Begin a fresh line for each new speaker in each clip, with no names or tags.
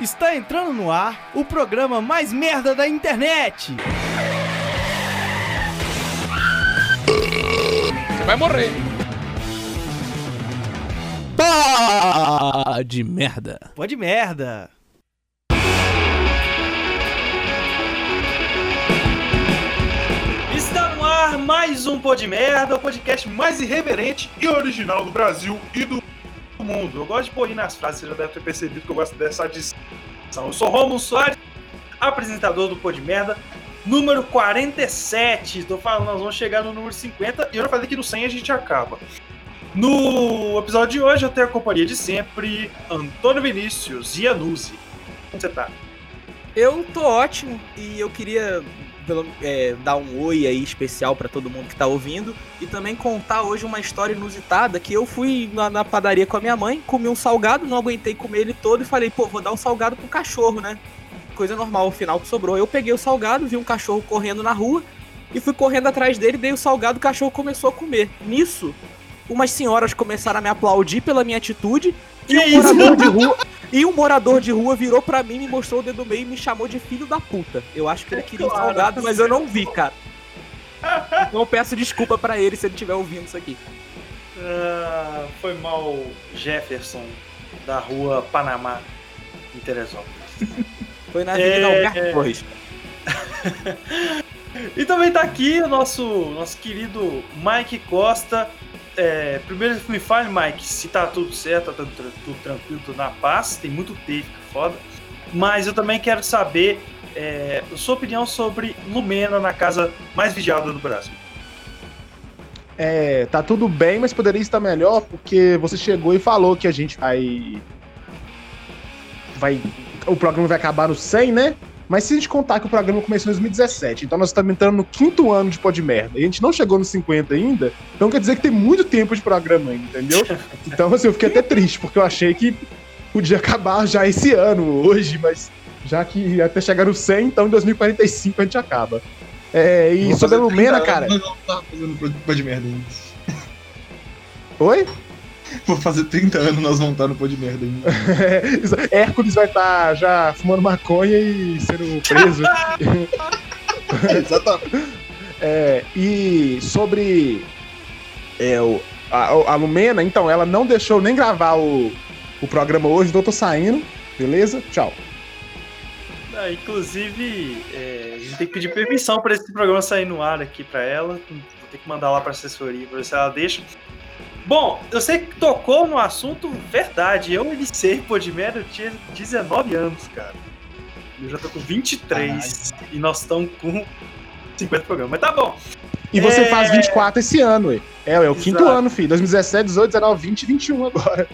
Está entrando no ar o programa mais merda da internet.
Você vai morrer.
Pá de merda. Pode merda.
Está no ar mais um Pod Merda, o podcast mais irreverente
e original do Brasil e do
mundo. Eu gosto de pôr nas frases, você já deve ter percebido que eu gosto dessa adição. Eu sou Romulo Soares, apresentador do Pod Merda, número 47. Estou falando, nós vamos chegar no número 50 e eu já falei que no 100 a gente acaba. No episódio de hoje eu tenho a companhia de sempre, Antônio Vinícius e Anuzi. Como você tá?
Eu tô ótimo e eu queria pelo, é, dar um oi aí especial para todo mundo que tá ouvindo e também contar hoje uma história inusitada que eu fui na, na, padaria com a minha mãe, comi um salgado, não aguentei comer ele todo e falei, pô, vou dar um salgado pro cachorro, né? Coisa normal, o final que sobrou. Eu peguei o salgado, vi um cachorro correndo na rua e fui correndo atrás dele, dei o salgado, o cachorro começou a comer. Nisso, umas senhoras começaram a me aplaudir pela minha atitude e um morador de rua e um morador de rua virou para mim, me mostrou o dedo meio e me chamou de filho da puta. Eu acho que ele queria claro, salgado, mas eu não vi, cara. Então eu peço desculpa para ele se ele estiver ouvindo isso aqui.
Uh, foi mal Jefferson da rua Panamá em Teresópolis.
Foi na Avenida é... Alberto Torres.
e também tá aqui o nosso, nosso querido Mike Costa, é, primeiro me fale, Mike, se tá tudo certo, tá tudo, tudo tranquilo, tudo na paz. Tem muito take foda. Mas eu também quero saber é, sua opinião sobre Lumena na casa mais vigiada do Brasil.
É, tá tudo bem, mas poderia estar melhor porque você chegou e falou que a gente vai. Vai. O programa vai acabar no 100, né? Mas se a gente contar que o programa começou em 2017, então nós estamos entrando no quinto ano de pó de merda, e a gente não chegou nos 50 ainda, então quer dizer que tem muito tempo de programa ainda, entendeu? Então, assim, eu fiquei até triste, porque eu achei que podia acabar já esse ano, hoje, mas já que até chegar no 100, então em 2045 a gente acaba. É, e sobre a Lumena, cara. Não, não tá. Oi?
Vou fazer 30 anos nós vamos estar no pô de merda ainda.
é, Hércules vai estar tá já fumando maconha e sendo preso. Exatamente. É, e sobre é, o, a, a, Lumena, então, ela não deixou nem gravar o, o programa hoje, então eu tô saindo. Beleza? Tchau.
Ah, inclusive, é, a gente tem que pedir permissão para esse programa sair no ar aqui para ela. Vou ter que mandar lá para assessoria para ver se ela deixa. Bom, eu sei que tocou no assunto verdade. Eu iniciei Podmer, eu tinha 19 anos, cara. Eu já tô com 23 e nós estamos com 50 programas. Mas tá bom.
E você é... faz 24 esse ano, ué. É, é o Exato. quinto ano, filho. 2017, 18, 19, 20 e 21 agora.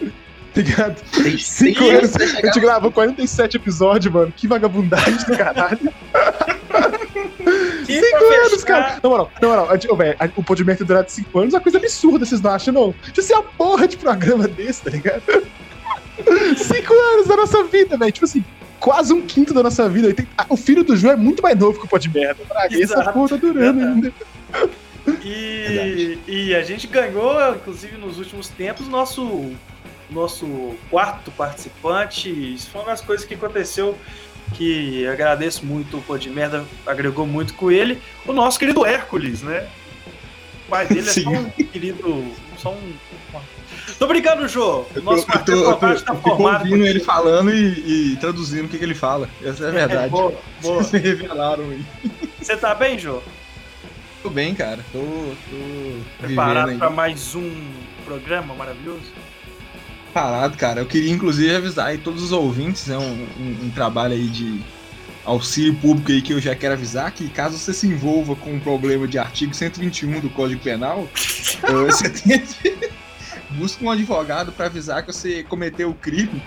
Tá ligado? Tem cinco anos. A gente gravou 47 episódios, mano. Que vagabundagem do caralho. cinco anos, cara. Na moral, na moral, a, véio, a, o Podimento durante cinco anos é uma coisa absurda, vocês não acham, não? Tipo assim, a porra de programa desse, tá ligado? cinco anos da nossa vida, velho. Tipo assim, quase um quinto da nossa vida. Tem, a, o filho do João é muito mais novo que o Podmerda. Essa porra tá durando ainda.
E, e, a gente ganhou, inclusive nos últimos tempos, nosso nosso quarto participante. Isso foi uma das coisas que aconteceu que agradeço muito o Pô de Merda, agregou muito com ele. O nosso querido Hércules, né? O pai dele é só um querido. Só um. Tô brincando, Jô. O nosso
eu tô, eu tô, tá formado. ouvindo ele falando e, e, traduzindo o que, que, ele fala. Essa é a verdade. É, boa, boa. Vocês revelaram aí.
Você tá bem, Jô?
Tô bem, cara. Tô. tô
Preparado para mais um programa maravilhoso?
Parado, cara. Eu queria inclusive avisar aí todos os ouvintes, é né, um, um, um, trabalho aí de auxílio público aí que eu já quero avisar que caso você se envolva com um problema de artigo 121 do Código Penal, você tem busca um advogado para avisar que você cometeu o crime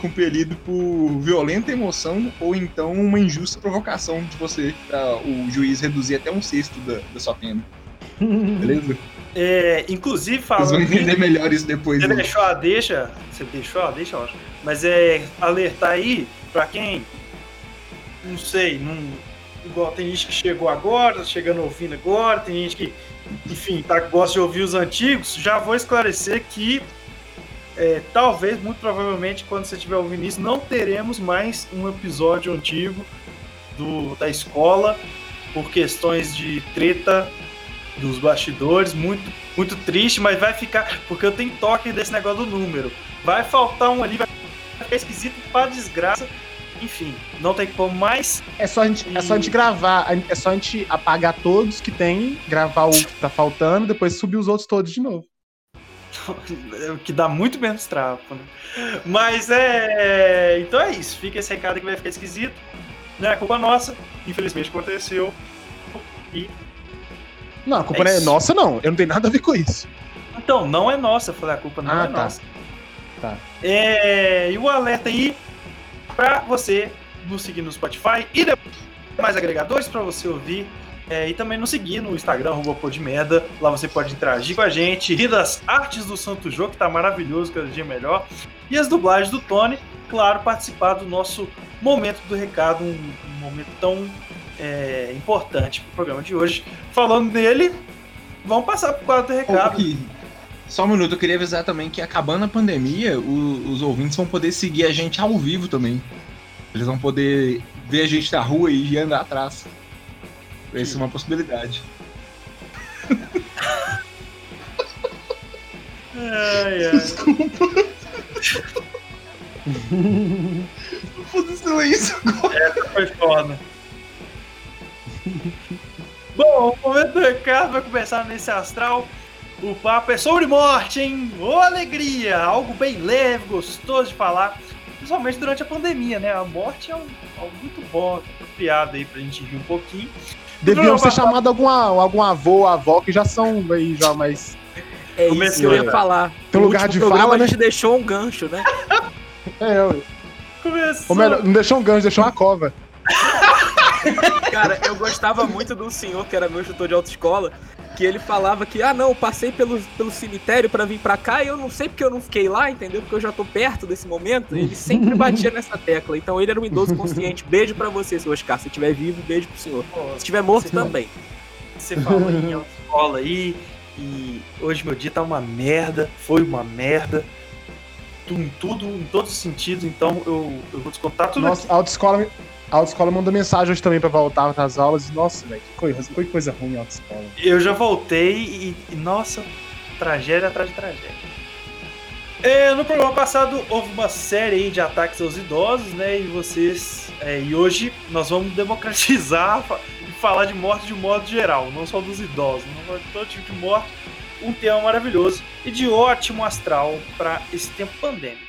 compelido por violenta emoção ou então uma injusta provocação de você para o juiz reduzir até um sexto da, da sua pena. Beleza?
É, inclusive falando.
Vocês vão entender melhor isso depois.
Você né? deixou a deixa. Você deixou a deixa, eu acho. Mas é alertar aí pra quem. Não sei, não. Igual tem gente que chegou agora, tá chegando ouvindo agora, tem gente que, enfim, tá, gosta de ouvir os antigos. Já vou esclarecer que é, talvez, muito provavelmente, quando você estiver ouvindo isso, não teremos mais um episódio antigo do, da escola por questões de treta dos bastidores, muito, muito triste, mas vai ficar, porque eu tenho toque desse negócio do número. Vai faltar um ali, vai ficar esquisito pra desgraça. Enfim, não tem como mais.
É só a gente, é só a gente gravar, é só a gente apagar todos que tem, gravar o que tá faltando, depois subir os outros todos de novo.
que dá muito menos trapo, né? Mas é. Então é isso. Fica esse recado que vai ficar esquisito. Não é culpa nossa. Infelizmente aconteceu. E.
Não, a culpa é não é nossa, não. Eu não tenho nada a ver com isso.
Então, não é nossa. Eu falei, a culpa não
Ah,
é
tá.
nossa.
Tá.
É, e o alerta aí pra você nos seguir no Spotify e demais agregadores pra você ouvir. É, e também nos seguir no Instagram, Merda. Lá você pode interagir com a gente, rir das artes do Santo Jô, que tá maravilhoso, cada dia melhor. E as dublagens do Tony, claro, participar do nosso momento do recado, um, um momento tão é, importante pro programa de hoje. Falando dele, vamos passar pro quadro do recado.
Só um minuto, eu queria avisar também que acabando a pandemia, o- os ouvintes vão poder seguir a gente ao vivo também. Eles vão poder ver a gente na rua e andar atrás. Essa é uma possibilidade.
Ai, ai.
Foda-se isso
Foi foda. Bom, o momento do recado vai começar nesse astral. O papo é sobre morte, hein? Ô alegria! Algo bem leve, gostoso de falar. Principalmente durante a pandemia, né? A morte é um, algo muito bom, apropriado aí pra gente rir um pouquinho.
Deviam ser chamados alguma, algum avô, avó, que já são aí já mais.
É isso
Começou,
que eu ia falar.
Tem
No
lugar de
programa
fala,
a
né?
gente deixou um gancho, né?
É, ué.
Começou.
Ou melhor, não deixou um gancho, deixou uma cova.
Cara, eu gostava muito de um senhor que era meu instrutor de autoescola, que ele falava que, ah não, passei pelo, pelo cemitério pra vir pra cá e eu não sei porque eu não fiquei lá, entendeu? Porque eu já tô perto desse momento. Ele sempre batia nessa tecla. Então ele era um idoso consciente. Beijo pra você, seu Oscar. Se estiver vivo, beijo pro senhor. Se estiver morto,
Sim.
também.
Você falou em autoescola aí, e hoje meu dia tá uma merda, foi uma merda. Em tudo, em todos os sentidos, então eu, eu vou descontar tudo
Nossa, a autoescola, a autoescola mandou mensagem hoje também pra voltar nas aulas. Nossa, velho, que coisa, que coisa ruim a autoescola.
Eu já voltei e, e, nossa, tragédia atrás de tragédia. É, no programa passado houve uma série aí de ataques aos idosos, né? E vocês. é, e hoje nós vamos democratizar e falar de morte de um modo geral, não só dos idosos, não de todo tipo de morte. Um tema maravilhoso e de ótimo astral para esse tempo pandêmico.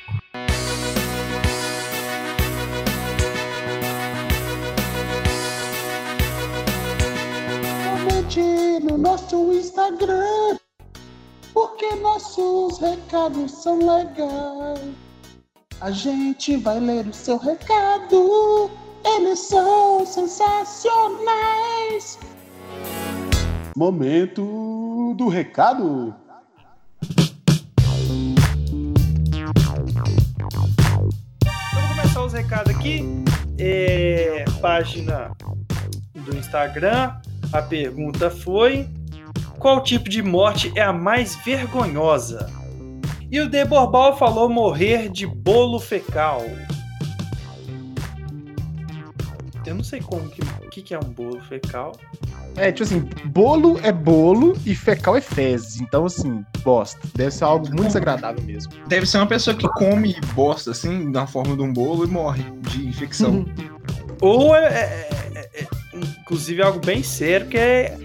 Comente no nosso Instagram, porque nossos recados são legais. A gente vai ler o seu recado, eles são sensacionais. Momento do recado.
Então vou começar os recados aqui. É, página do Instagram. A pergunta foi: Qual tipo de morte é a mais vergonhosa? E o Deborbal falou morrer de bolo fecal. Eu não sei como que, o que, que é um bolo fecal.
É, tipo assim, bolo é bolo e fecal é fezes. Então, assim, bosta. Deve ser algo muito desagradável mesmo.
Deve ser uma pessoa que come bosta, assim, na forma de um bolo e morre de infecção.
Ou é, é- é- é, inclusive algo bem sério que é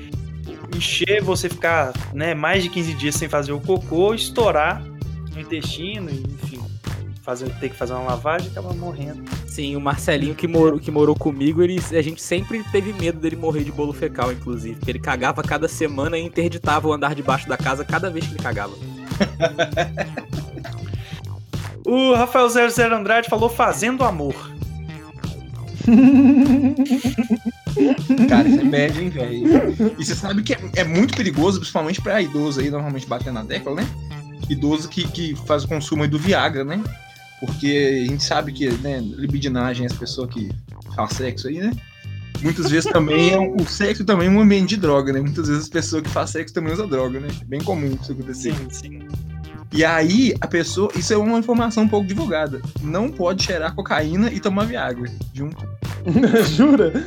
encher, você ficar né, mais de 15 dias sem fazer o cocô, estourar o intestino, e, enfim, fazer, ter que fazer uma lavagem e acabar morrendo.
Sim, o Marcelinho que morou, que morou comigo, ele, a gente sempre teve medo dele morrer de bolo fecal, inclusive. Porque ele cagava cada semana e interditava o andar debaixo da casa cada vez que ele cagava.
O Rafael 00 Andrade falou fazendo amor.
Cara, isso é bad, hein, velho? E você sabe que é, é muito perigoso, principalmente pra idoso aí, normalmente batendo na tecla, né? Idoso que, que faz o consumo aí do Viagra, né? Porque a gente sabe que, né, libidinagem, as pessoas que fazem sexo aí, né? Muitas vezes também é um- o sexo também é um ambiente de droga, né? Muitas vezes as pessoas que fazem sexo também usam droga, né? Bem comum isso acontecer.
Sim, sim.
E aí, a pessoa. Isso é uma informação um pouco divulgada. Não pode cheirar cocaína e tomar Viagra junto.
Jura?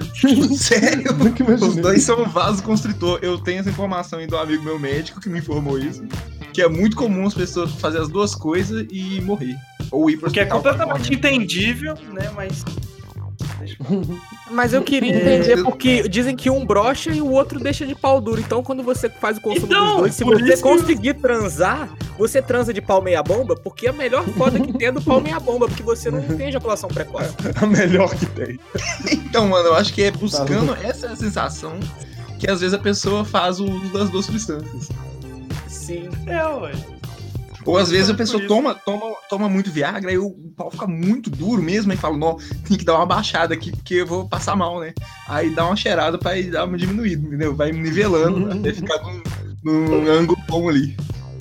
Sério?
Nunca imaginei.
Os dois são vasoconstritor. Eu tenho essa informação aí do amigo meu médico que me informou isso. Que é muito comum as pessoas fazerem as duas coisas e morrer. Ou ir pro
Porque é completamente entendível, né? Mas.
Mas eu queria
É,
entender porque dizem que um brocha e o outro deixa de pau duro. Então, quando você faz o consumo
Então,
dos dois, se você
isso que-
conseguir transar, você transa de pau meia bomba, porque a melhor foda que tem é do pau meia bomba, porque você não tem ejaculação precoce.
A melhor que tem.
Então, mano, eu acho que é
Tá
buscando essa sensação que às vezes a pessoa faz o uso das duas substâncias.
Sim.
É, ué.
Ou às vezes a pessoa toma, toma, toma muito Viagra e o pau fica muito duro mesmo, e fala, não, tem que dar uma baixada aqui porque eu vou passar mal, né? Aí dá uma cheirada pra ir dar uma diminuída, entendeu? Vai nivelando até ficar num, ângulo bom ali.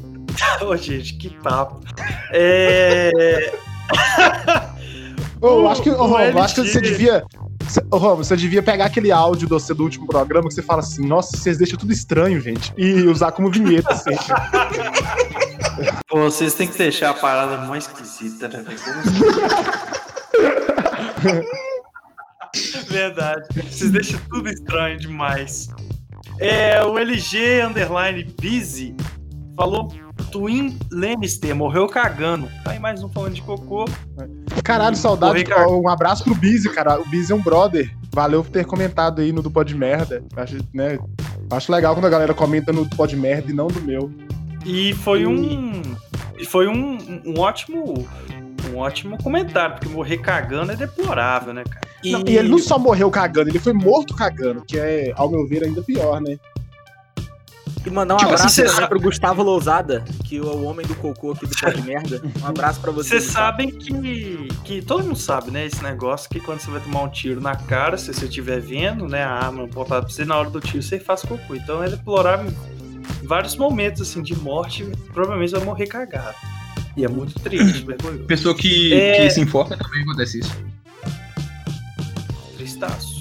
Ô, gente, que papo. É.
Ô, eu acho que, acho que você devia. Ô, Romulo, você devia pegar aquele áudio do, do último programa que você fala assim, nossa, vocês deixam tudo estranho, gente. E usar como vinheta, assim.
Pô, vocês têm que deixar a parada mais esquisita, né? Verdade. Vocês deixam tudo estranho demais. É, o LG Underline Busy falou Twin Lannister morreu cagando. Tá aí mais um falando de cocô.
Caralho, saudade. Um abraço pro Busy, cara. O Busy é um brother. Valeu por ter comentado aí no do Pod Merda. Acho, né, acho legal quando a galera comenta no do Pod Merda e não do meu.
E foi um. E foi um, um ótimo. Um ótimo comentário, porque morrer cagando é deplorável, né, cara?
E,
Não, e ele não só morreu cagando, ele foi morto cagando, que é, ao meu ver, ainda pior, né?
e mandar um
Tipo,
abraço
assim, sabe-
pro Gustavo Lousada, que é o homem do cocô aqui do Pó de Merda. Um abraço pra você.
Vocês
Gustavo.
sabem que, que. Todo mundo sabe, né? Esse negócio que quando você vai tomar um tiro na cara, se você estiver vendo, né? A arma apontada pra você, na hora do tiro você faz cocô. Então é deplorável vários momentos, assim, de morte. Provavelmente vai morrer cagado. E é muito triste, vergonhoso.
Pessoa que,
É.
que se enfoca também acontece isso.
Tristaço.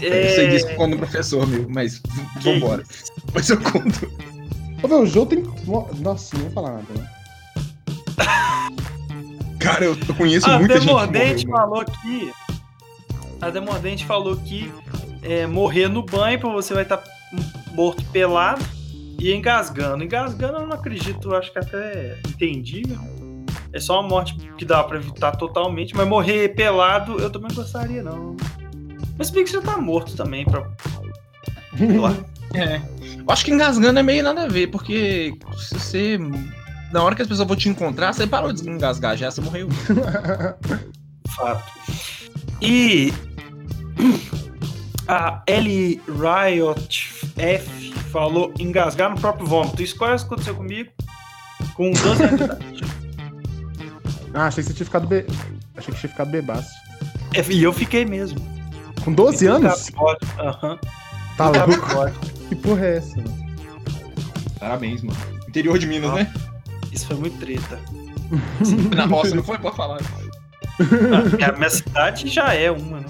Eu sei disso quando professor, meu, mas
Que
vambora. Mas eu conto.
Ô, meu, o jogo tem. Nossa, não vou falar nada, né?
Cara, eu conheço
A
muita gente. que
Demordente
morreu, mano.
falou aqui. A Demordente falou que é, morrer no banho, pra você vai estar morto pelado e engasgando. Engasgando eu não acredito, eu acho que até é entendível. É só uma morte que dá pra evitar totalmente, mas morrer pelado eu também gostaria, não. Mas bem que você tá morto também, pra. Sei lá.
É. Eu acho que engasgando é meio nada a ver, porque se você. Na hora que as pessoas vão te encontrar, você parou de engasgar já, você morreu.
Fato. E a L Riot F falou engasgar no próprio vômito. Isso quase aconteceu comigo com 12 anos de idade.
Ah, achei que você tinha ficado be... Achei que tinha ficado bebaço.
É, E eu fiquei mesmo.
Com 12 anos?
Aham.
Tá
Fiquei
louco. Que porra é essa, mano?
Parabéns, mano. Interior de Minas,
Ah.
né?
Isso foi muito treta.
Na roça, não foi pra falar.
Ah, A minha cidade já é uma, né?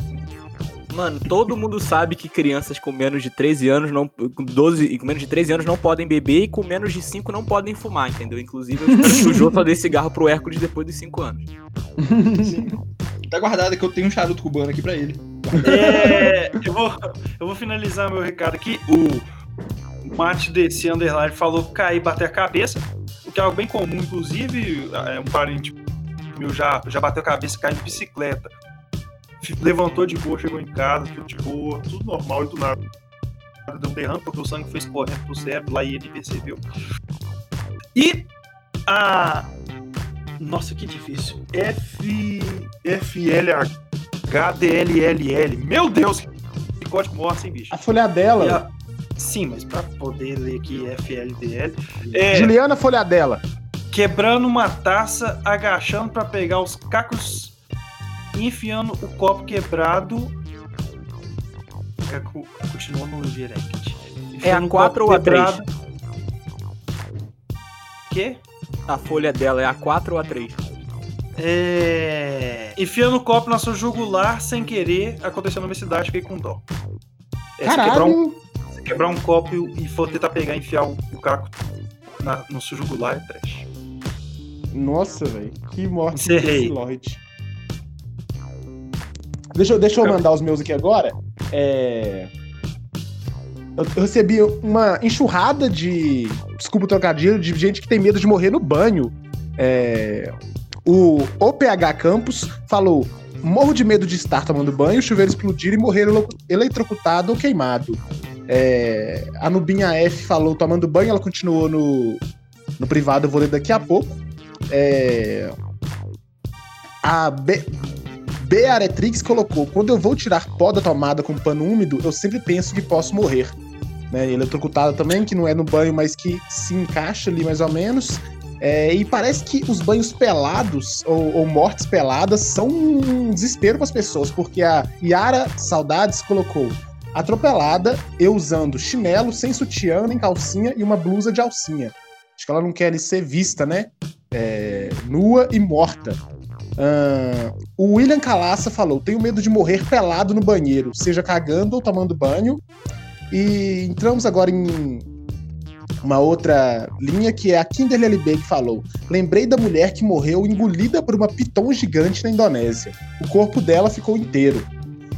Mano, todo mundo sabe que crianças com menos de 13 anos não. Com 12 e com menos de 13 anos não podem beber e com menos de 5 não podem fumar, entendeu? Inclusive, eu espero que o Jô só dê cigarro pro Hércules depois dos 5 anos.
Tá guardado que eu tenho um charuto cubano aqui pra ele.
É, eu, vou, eu vou finalizar meu recado aqui. O Mate desse underline falou cair e bater a cabeça, o que é algo bem comum, inclusive, é um parente meu já, já bateu a cabeça e caiu de bicicleta. Levantou de boa, chegou em casa, tudo de boa, tudo normal e do nada. Deu um derrame porque o sangue foi escorrendo pro cérebro lá e ele percebeu. E a. Nossa, que difícil. F. FLHDLLL. Meu Deus! Que código morto, hein, bicho?
A folhadela.
A- Sim, mas pra poder ler aqui FLDL. É,
Juliana Folhadela.
quebrando uma taça, agachando pra pegar os cacos enfiando o copo quebrado. É, co- Continua no direct.
É a
Enfiando o
4
copo
ou a 3?
quebrado. Quê?
A folha dela é a 4 ou a 3?
É... Enfiando o copo na sua jugular sem querer, aconteceu na minha cidade, fiquei com dó. É, se quebrar um,
Caralho.
se quebrar um copo e for tentar pegar e enfiar o, o caco na- no seu jugular é trash.
Nossa, velho. Que morte
Encerrei.
desse Lloyd. Deixa, eu- deixa eu mandar os meus aqui agora. É... Eu, eu recebi uma enxurrada de. Desculpa o trocadilho, de gente que tem medo de morrer no banho. É, O OPH Campus falou: morro de medo de estar tomando banho, chuveiro explodir e morrer eletrocutado ou queimado. É, A Nubinha F falou: tomando banho, ela continuou no, no privado, eu vou ler daqui a pouco. É, A B. B. Aretrix colocou: quando eu vou tirar pó da tomada com pano úmido, eu sempre penso que posso morrer. Né? Eletrocutada também, que não é no banho, mas que se encaixa ali mais ou menos. É, e parece que os banhos pelados ou, ou mortes peladas são um desespero para as pessoas, porque a Yara Saudades colocou atropelada, eu usando chinelo, sem sutiã, nem calcinha e uma blusa de alcinha. Acho que ela não quer ali ser vista, né? É, nua e morta. Ahn, o William Calaça falou: tenho medo de morrer pelado no banheiro, seja cagando ou tomando banho. E entramos agora em uma outra linha que é a Kimberly LB que falou: Lembrei da mulher que morreu engolida por uma piton gigante na Indonésia. O corpo dela ficou inteiro.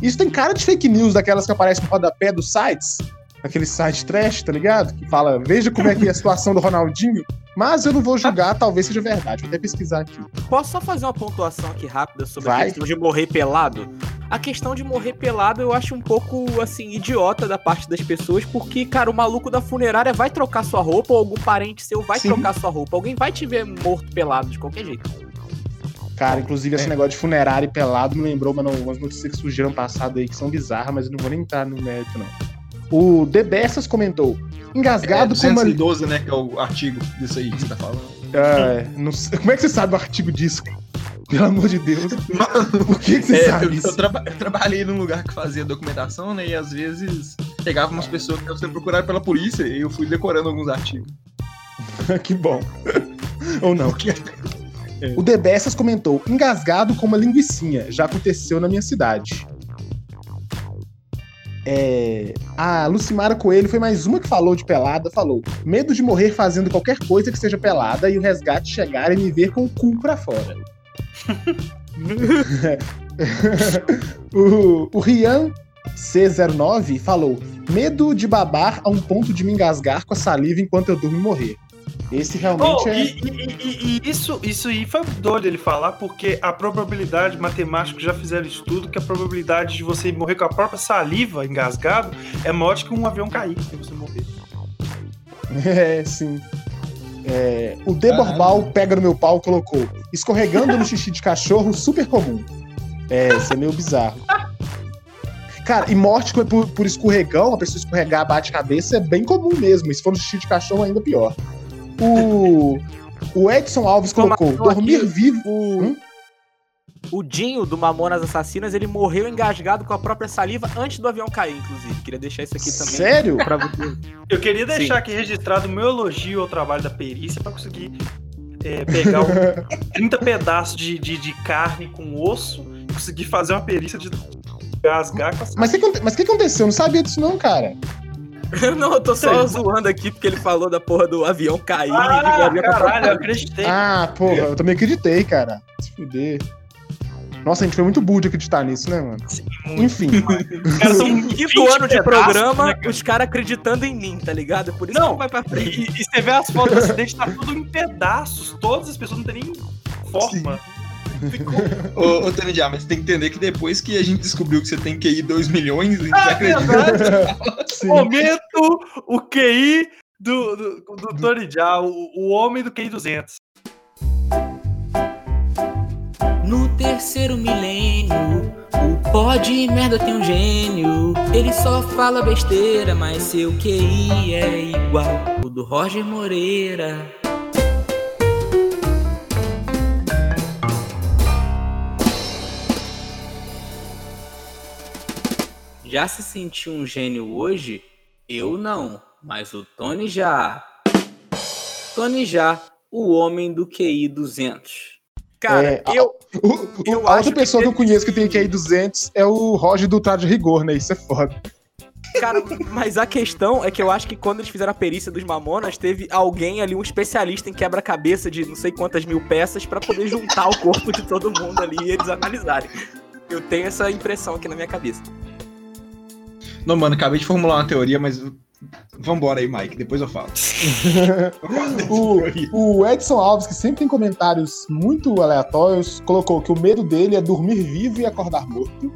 Isso tem cara de fake news daquelas que aparecem no rodapé dos sites. Aquele site trash, tá ligado? Que fala, veja como é que é a situação do Ronaldinho. Mas eu não vou julgar, talvez seja verdade. Vou até pesquisar aqui.
Posso só fazer uma pontuação aqui rápida sobre
Vai.
a questão de morrer pelado? A questão de morrer pelado eu acho um pouco, assim, idiota da parte das pessoas, porque, cara, o maluco da funerária vai trocar sua roupa, ou algum parente seu vai
Sim.
trocar sua roupa. Alguém vai te ver morto pelado de qualquer jeito.
Cara, inclusive esse
É.
negócio de funerário e pelado me lembrou mano, umas notícias que surgiram passado aí que são bizarras, mas eu não vou nem entrar no mérito, não. O The comentou:
É,
engasgado com uma.
212, né? Que é o artigo disso aí que você tá falando.
Ah, não Como é que você sabe o artigo disso? Pelo amor de Deus.
Mano,
Por que, que você
é,
sabe
eu,
isso?
eu traba- eu trabalhei num lugar que fazia documentação, né? E às vezes pegava umas pessoas que sendo procuradas pela polícia e eu fui decorando alguns artigos.
que bom. Ou não.
Porque
O The Bessas comentou: engasgado com uma linguicinha. Já aconteceu na minha cidade. É, a Lucimara Coelho foi mais uma que falou de pelada. Falou: medo de morrer fazendo qualquer coisa que seja pelada e o resgate chegar e me ver com o cu pra fora. o, o Rian C09 falou: medo de babar a um ponto de me engasgar com a saliva enquanto eu durmo e morrer. Esse realmente
Oh,
é.
e, e- e- isso, isso aí foi doido ele falar, porque a probabilidade, matemáticos já fizeram estudo, que a probabilidade de você morrer com a própria saliva engasgado é maior do que um avião cair e você morrer.
É, sim. É, o Deborbal pega no meu pau colocou escorregando no xixi de cachorro, super comum. É, isso é meio bizarro. Cara, e morte por, por escorregão, a pessoa escorregar, bate cabeça, é bem comum mesmo. E se for no xixi de cachorro, ainda pior. O, o Edson Alves colocou: dormir
aqui.
vivo.
O,
Hum?
o Dinho do Mamonas Assassinas, ele morreu engasgado com a própria saliva antes do avião cair, inclusive. Queria deixar isso aqui também.
Sério?
Pra você.
Eu queria deixar aqui registrado o meu elogio ao trabalho da perícia pra conseguir é, pegar um 30 pedaços de, de, de carne com osso e conseguir fazer uma perícia de engasgar com a
Mas o que, aconte- mas o que aconteceu? Eu não sabia disso, não, cara.
Não, eu tô só
Sim.
zoando aqui porque ele falou da porra do avião cair.
Ah,
avião pra
caralho, eu acreditei.
Ah, porra, eu também acreditei, cara. Se fuder. Nossa, a gente foi muito burro de acreditar nisso, né, mano?
muito.
Enfim.
Os caras são
Quinto
20
ano de
pedaços,
programa,
né, cara?
os caras acreditando em mim, tá ligado? Por isso
Não,
que vai pra frente.
e- e você vê as fotos do acidente, tá tudo em pedaços. Todas as pessoas não tem nem forma. Ficou.
Ô, ô Tony Diá, mas você tem que entender que depois que a gente descobriu que você tem QI 2 milhões, a gente
Ah,
acredita.
verdade.
Sim.
Momento, o QI do, do, do Tony Jaa, o, o homem do QI 200.
No terceiro milênio, o pó de merda tem um gênio. Ele só fala besteira, mas seu QI é igual o do Roger Moreira. Já se sentiu um gênio hoje? Eu não, mas o Tony já. Tony já, o homem do QI 200. Cara,
É,
eu,
O- o-
Eu
a outra
que
pessoa que eu
teve-
conheço que tem QI 200 é o Roger do Traje Rigor, né? Isso é foda.
Cara, mas a questão é que eu acho que quando eles fizeram a perícia dos Mamonas, teve alguém ali, um especialista em quebra-cabeça de não sei quantas mil peças pra poder juntar o corpo de todo mundo ali e eles analisarem. Eu tenho essa impressão aqui na minha cabeça.
Não, mano, acabei de formular uma teoria, mas. Vambora aí, Mike, depois eu falo.
o, o Edson Alves, que sempre tem comentários muito aleatórios, colocou que o medo dele é dormir vivo e acordar morto.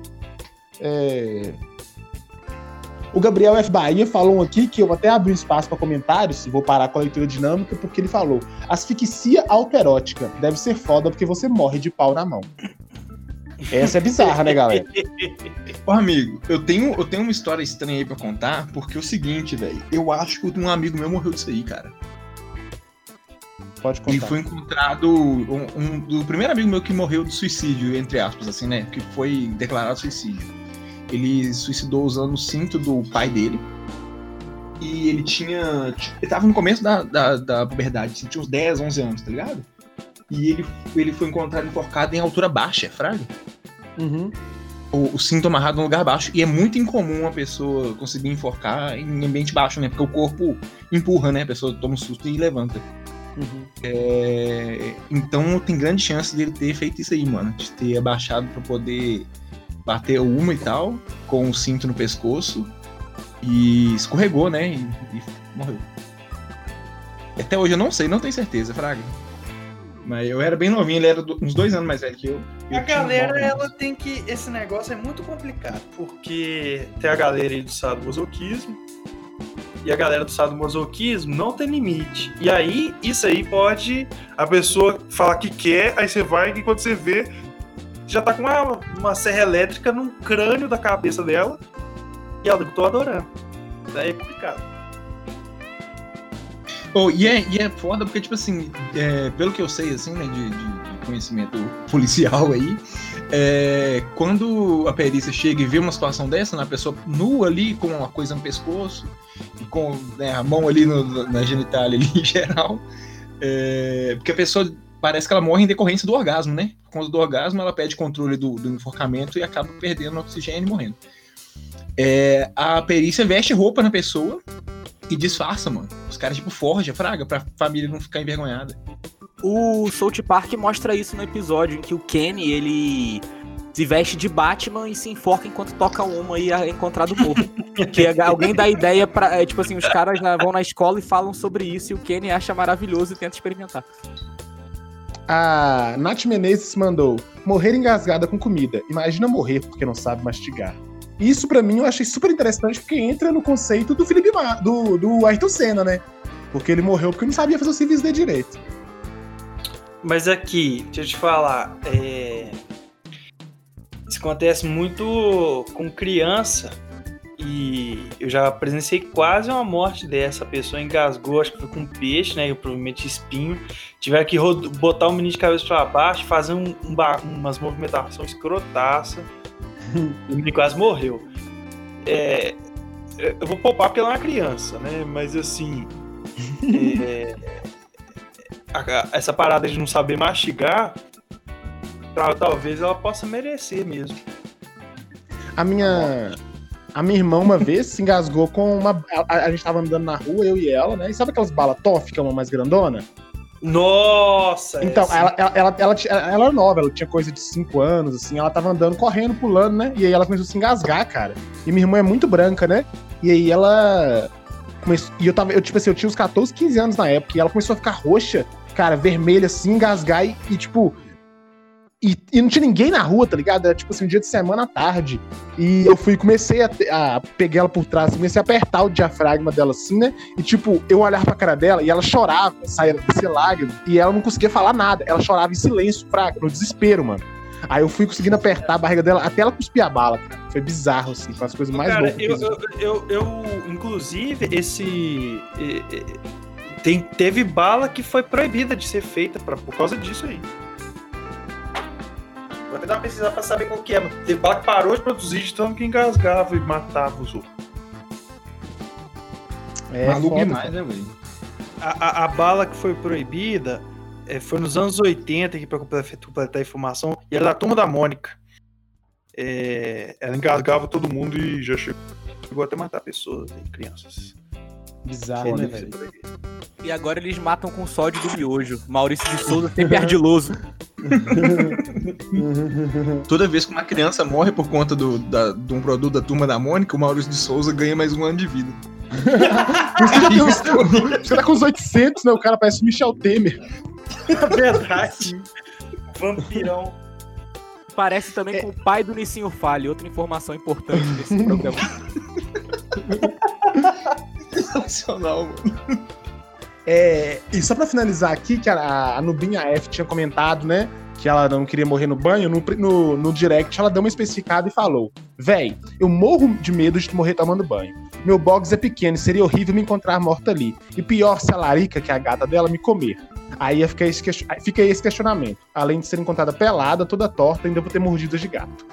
É, O Gabriel F. Bahia falou aqui que eu até abri um espaço para comentários, vou parar com a leitura dinâmica, porque ele falou: asfixia autoerótica deve ser foda porque você morre de pau na mão. Essa é bizarra, né, galera?
Ô, amigo, eu tenho, eu tenho uma história estranha aí pra contar, porque é o seguinte, velho. Eu acho que um amigo meu morreu disso aí, cara.
Pode contar.
foi encontrado. Um, um- do primeiro amigo meu que morreu de suicídio, entre aspas, assim, né? Que foi declarado suicídio. Ele suicidou usando o cinto do pai dele. E ele tinha. Ele tava no começo da, da, da puberdade, assim, tinha uns 10, 11 anos, tá ligado? E ele, ele foi encontrado enforcado em altura baixa, fraga.
Uhum.
o, o cinto amarrado no lugar baixo. E é muito incomum uma pessoa conseguir enforcar em ambiente baixo, né? Porque o corpo empurra, né? A pessoa toma um susto e levanta.
Uhum.
É, Então tem grande chance dele ter feito isso aí, mano. De ter abaixado pra poder bater uma e tal, com o cinto no pescoço. E escorregou, né? E, e morreu. Até hoje eu não sei, não tenho certeza, Fraga. Mas eu era bem novinho, ele era uns dois anos mais velho que eu. Eu
A galera,
anos.
ela tem que. Esse negócio é muito complicado, porque tem a galera aí do sadomasoquismo, e a galera do sadomasoquismo não tem limite. E aí, isso aí pode a pessoa falar que quer, aí você vai e quando você vê, já tá com uma, uma serra elétrica no crânio da cabeça dela, e ela tô adorando. Daí é complicado.
Oh, e, é, e é foda porque, tipo assim, é, pelo que eu sei, assim, né, de, de- de conhecimento policial aí, é, quando a perícia chega e vê uma situação dessa, né, a pessoa nua ali, com uma coisa no pescoço, e com né, a mão ali no- na genitália ali em geral, é, porque a pessoa parece que ela morre em decorrência do orgasmo, né? Por conta do orgasmo, ela perde controle do, do enforcamento e acaba perdendo oxigênio e morrendo. É, a perícia veste roupa na pessoa e disfarça, mano. Os caras, tipo, forja, fraga, pra família não ficar envergonhada.
O South Park mostra isso no episódio em que o Kenny, ele se veste de Batman e se enforca enquanto toca uma e é encontrado morto. que é- alguém dá ideia pra. é, tipo assim, os caras vão na escola e falam sobre isso e o Kenny acha maravilhoso e tenta experimentar.
A Nath Menezes mandou morrer engasgada com comida. Imagina morrer porque não sabe mastigar. Isso pra mim eu achei super interessante porque entra no conceito do Felipe Mar, do, do Ayrton Senna, né? Porque ele morreu porque não sabia fazer o serviço dele direito.
Mas aqui, deixa eu te falar, é... isso acontece muito com criança e eu já presenciei quase uma morte dessa. A pessoa engasgou, acho que foi com peixe, né? E provavelmente espinho. Tiveram que botar o menino de cabeça para baixo, fazer um, um umas movimentações escrotaça. menino quase morreu. É, Eu vou poupar porque ela é uma criança, né? Mas assim. é, a- essa parada de não saber mastigar, tal- talvez ela possa merecer mesmo.
A minha. A minha irmã, uma vez, se engasgou com uma. A, a gente tava andando na rua, eu e ela, né? E sabe aquelas balas toff, que é uma mais grandona?
Nossa!
Então, ela, ela, ela, ela era nova, ela tinha coisa de 5 anos, assim, ela tava andando, correndo, pulando, né? E aí ela começou a se engasgar, cara. E minha irmã é muito branca, né? E aí ela. Começou, e eu tava, eu, tipo assim, eu tinha uns 14, 15 anos na época, e ela começou a ficar roxa, cara, vermelha, assim, engasgar e, e, tipo. E, e não tinha ninguém na rua, tá ligado? Era tipo assim, um dia de semana à tarde. E eu fui, comecei a, a pegar ela por trás, comecei a apertar o diafragma dela assim, né? E tipo, eu olhava pra cara dela e ela chorava, saía desse lágrima, e ela não conseguia falar nada. Ela chorava em silêncio, fraca, no desespero, mano. Aí eu fui conseguindo apertar a barriga dela até ela cuspir a bala, cara. Foi bizarro, assim, foi as coisas mais
Cara,
loucas.
eu,
eu
eu, eu, inclusive, esse. Tem, teve bala que foi proibida de ser feita pra, por causa disso aí. Vou até dar uma pesquisada pra saber qual que é, bala que parou de produzir de tanto que engasgava e matava os outros.
É,
Maluco
foda,
demais, né, velho?
A, a- a bala que foi proibida eh, foi nos anos 80 aqui pra completar, completar a informação, e era da turma da Mônica. Eh, ela engasgava todo mundo e já chegou. chegou até matar pessoas e crianças.
Bizarro, né, velho?
E agora eles matam com sódio do miojo. Maurício de Souza sempre ardiloso.
Toda vez que uma criança morre por conta do, da- de um produto da turma da Mônica, o Maurício de Souza ganha mais um ano de vida.
Já tem Você tá com os 800, né? O cara parece o Michel Temer.
É verdade. Vampirão.
Parece também com o pai do Nicinho Falho. Outra informação importante desse programa.
Sensacional, mano.
É, e só pra finalizar aqui, que a, a Nubinha F tinha comentado, né? Que ela não queria morrer no banho. No, no, no direct, ela deu uma especificada e falou: Véi, eu morro de medo de morrer tomando banho. Meu box é pequeno e seria horrível me encontrar morta ali. E pior se a Larica, que é a gata dela, me comer. Aí fica esse, esse questionamento. Além de ser encontrada pelada, toda torta, ainda vou ter mordidas de gato.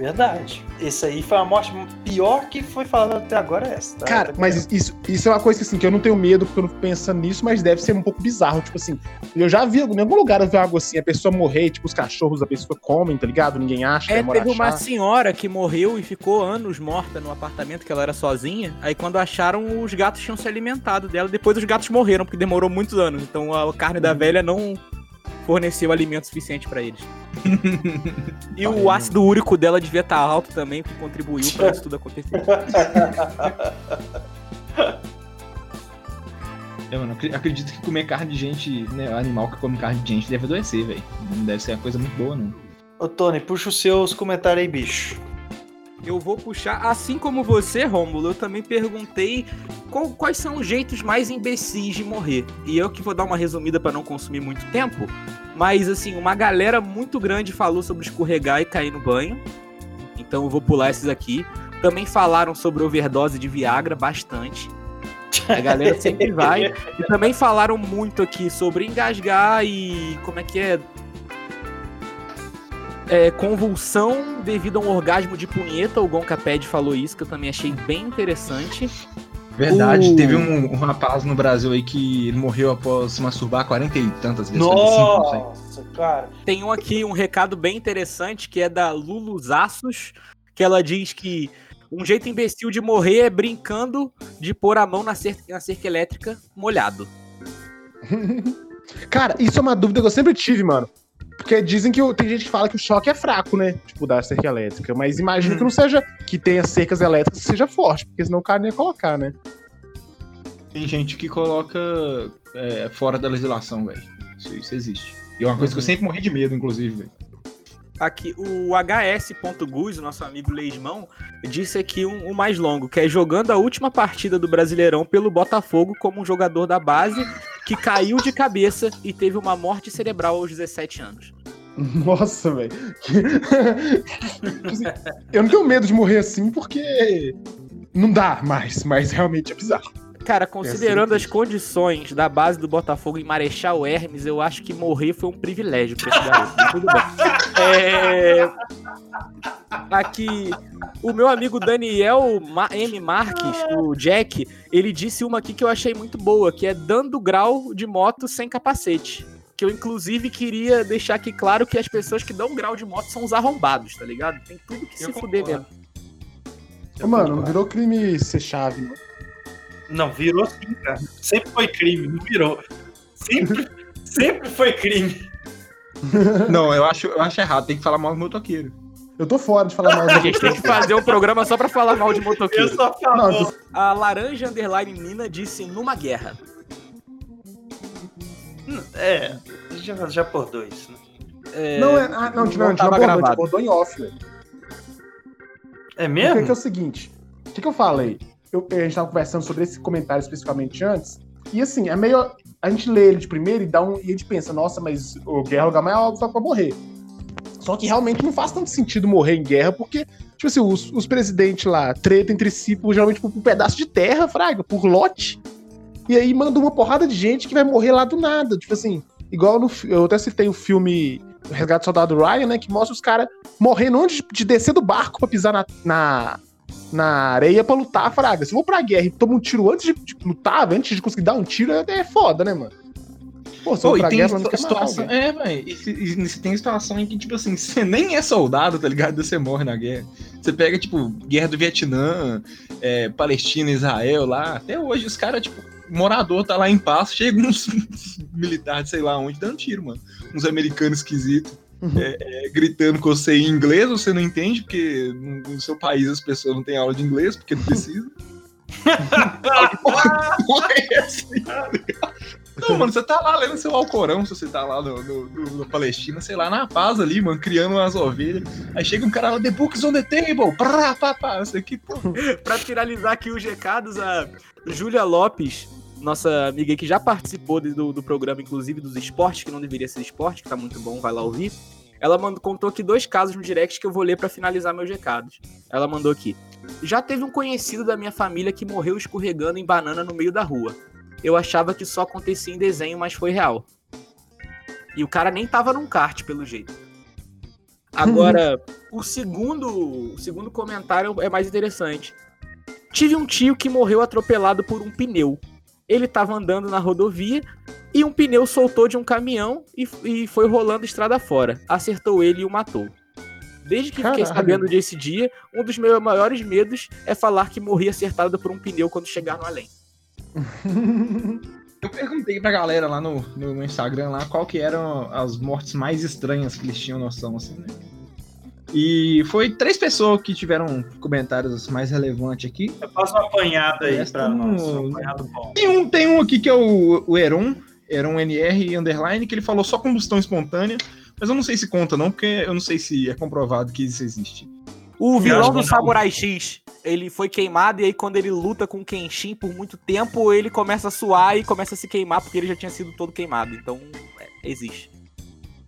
Verdade. Esse aí foi a morte pior que foi falada até agora é essa. tá?
Cara, mas isso, isso é uma coisa que, assim, que eu não tenho medo porque eu não pensando nisso, mas deve ser um pouco bizarro. Tipo assim, eu já vi em algum lugar eu vi algo assim, a pessoa morrer, tipo, os cachorros da pessoa comem, tá ligado? Ninguém acha,
É, teve uma
achar.
senhora que morreu e ficou anos morta no apartamento que ela era sozinha. Aí quando acharam, os gatos tinham se alimentado dela. Depois os gatos morreram, porque demorou muitos anos. Então a carne da velha não forneceu alimento suficiente pra eles. e o ácido úrico dela devia estar alto também, que contribuiu pra isso tudo acontecer.
Mano, acri- acredito que comer carne de gente, né, animal que come carne de gente deve adoecer, velho. Não deve ser uma coisa muito boa, não.
Ô, Tony, puxa os seus comentários aí, bicho.
Eu vou puxar, assim como você, Rômulo, eu também perguntei qual- quais são os jeitos mais imbecis de morrer. E eu que vou dar uma resumida pra não consumir muito tempo, mas assim, uma galera muito grande falou sobre escorregar e cair no banho. Então eu vou pular esses aqui. Também falaram sobre overdose de Viagra bastante. A galera sempre vai. E também falaram muito aqui sobre engasgar e como é que é? É, convulsão devido a um orgasmo de punheta. O Goncaped falou isso, que eu também achei bem interessante.
Verdade,
Uh.
teve um, um rapaz no Brasil aí que morreu após se masturbar 40 e tantas vezes. 45, não sei.
Nossa, cara.
Tem um aqui, um recado bem interessante, que é da Lulu Aços, que ela diz que um jeito imbecil de morrer é brincando de pôr a mão na cerca, na cerca elétrica molhado.
Cara, isso é uma dúvida que eu sempre tive, mano. Porque dizem que o- tem gente que fala que o choque é fraco, né? Tipo, da cerca elétrica. Mas imagino que não seja que tenha cercas elétricas que seja forte, porque senão o cara não ia colocar, né?
Tem gente que coloca é, fora da legislação, velho. Isso, isso existe. E é uma coisa que eu sempre morri de medo, inclusive, velho.
Aqui, o HS.guz, o nosso amigo Leismão, disse aqui um, um mais longo, que é jogando a última partida do Brasileirão pelo Botafogo como um jogador da base que caiu de cabeça e teve uma morte cerebral aos 17 anos.
Nossa, velho. Eu não tenho medo de morrer assim porque não dá mais, mas realmente é bizarro.
Cara, considerando as condições da base do Botafogo em Marechal Hermes, eu acho que morrer foi um privilégio pra esse garoto. Tudo bem. É... Aqui, o meu amigo Daniel M. Marques, o Jack, ele disse uma aqui que eu achei muito boa, que é dando grau de moto sem capacete. Que eu, inclusive, queria deixar aqui claro que as pessoas que dão grau de moto são os arrombados, tá ligado? Tem tudo que
Eu
se fuder
concordo.
mesmo.
Ô, mano, não virou crime ser chave, não.
Não, virou sim, cara. Sempre foi crime, não virou. Sempre, sempre foi crime.
Não, eu acho, eu acho errado, tem que falar mal do motoqueiro.
Eu tô fora de falar mal
A gente tem que fazer um programa só pra falar mal de motoqueiro.
Não, eu tô-
A laranja underline Nina disse numa guerra.
É, já, já por dois, né?
É,
Não, é. Ah, não, não, não,
não
não
tava
abordou, a gente
gravado.
abordou em off, velho.
É mesmo?
que é o seguinte, o que, que eu falei? Eu- a gente tava conversando sobre esse comentário especificamente antes, e assim, é meio. A gente lê ele de primeiro e dá um. E a gente pensa, nossa, mas o guerra é o lugar mais óbvio pra morrer. Só que realmente não faz tanto sentido morrer em guerra, porque, tipo assim, os, os presidentes lá tretam entre si, por, geralmente por um pedaço de terra, fraga, por lote. E aí manda uma porrada de gente que vai morrer lá do nada. Tipo assim, igual no. Eu até citei o filme Resgate do Soldado Ryan, né? Que mostra os caras morrendo antes de- de descer do barco pra pisar na, na, na areia pra lutar, fraga. Se eu vou pra guerra e tomo um tiro antes de, de lutar, antes de conseguir dar um tiro, é, é foda, né, mano? Pô,
Pô, e tem
guerra,
situa- situação.
alguém.
É, velho. E, e tem situação em que, tipo assim, você nem é soldado, tá ligado? Você morre na guerra. Você pega, tipo, Guerra do Vietnã, é, Palestina, Israel lá, até hoje os caras, tipo, morador tá lá em paz, chega uns militares, sei lá onde, dando tiro, mano. Uns americanos esquisitos. É, é, gritando com você em inglês, você não entende, porque no, no seu país as pessoas não têm aula de inglês, porque não precisa. Não, mano, você tá lá lendo seu Alcorão, se você tá lá no, no, no, na Palestina, sei lá, na paz ali, mano, criando umas ovelhas. Aí chega um cara lá, the books on the table, pá, pá, pá, isso aqui, pô.
pra finalizar aqui os recados, a Júlia Lopes, nossa amiga que já participou do, do programa, inclusive dos esportes, que não deveria ser esporte, que tá muito bom, vai lá ouvir. Ela mandou, contou aqui dois casos no direct que eu vou ler para finalizar meus recados. Ela mandou aqui. Já teve um conhecido da minha família que morreu escorregando em banana no meio da rua. Eu achava que só acontecia em desenho, mas foi real. E o cara nem tava num kart, pelo jeito. Agora, o segundo, o segundo comentário é mais interessante. Tive um tio que morreu atropelado por um pneu. Ele estava andando na rodovia e um pneu soltou de um caminhão e, e foi rolando estrada fora. Acertou ele e o matou. Desde que fiquei
Caralho.
sabendo desse dia, um dos meus maiores medos é falar que morri acertado por um pneu quando chegar no além.
Eu perguntei pra galera lá no, no, no Instagram lá qual que eram as mortes mais estranhas que eles tinham noção, assim, né? E foi três pessoas que tiveram comentários mais relevantes aqui.
Eu faço uma apanhada aí
Essa
pra
não-
nós. Um.
Tem um, tem um aqui que é o, o Heron, Heron NR underline, que ele falou só combustão espontânea, mas eu não sei se conta não, porque eu não sei se é comprovado que isso existe.
O vilão do. Samurai X, ele foi queimado e aí quando ele luta com o Kenshin por muito tempo, ele começa a suar e começa a se queimar porque ele já tinha sido todo queimado. Então, é, existe.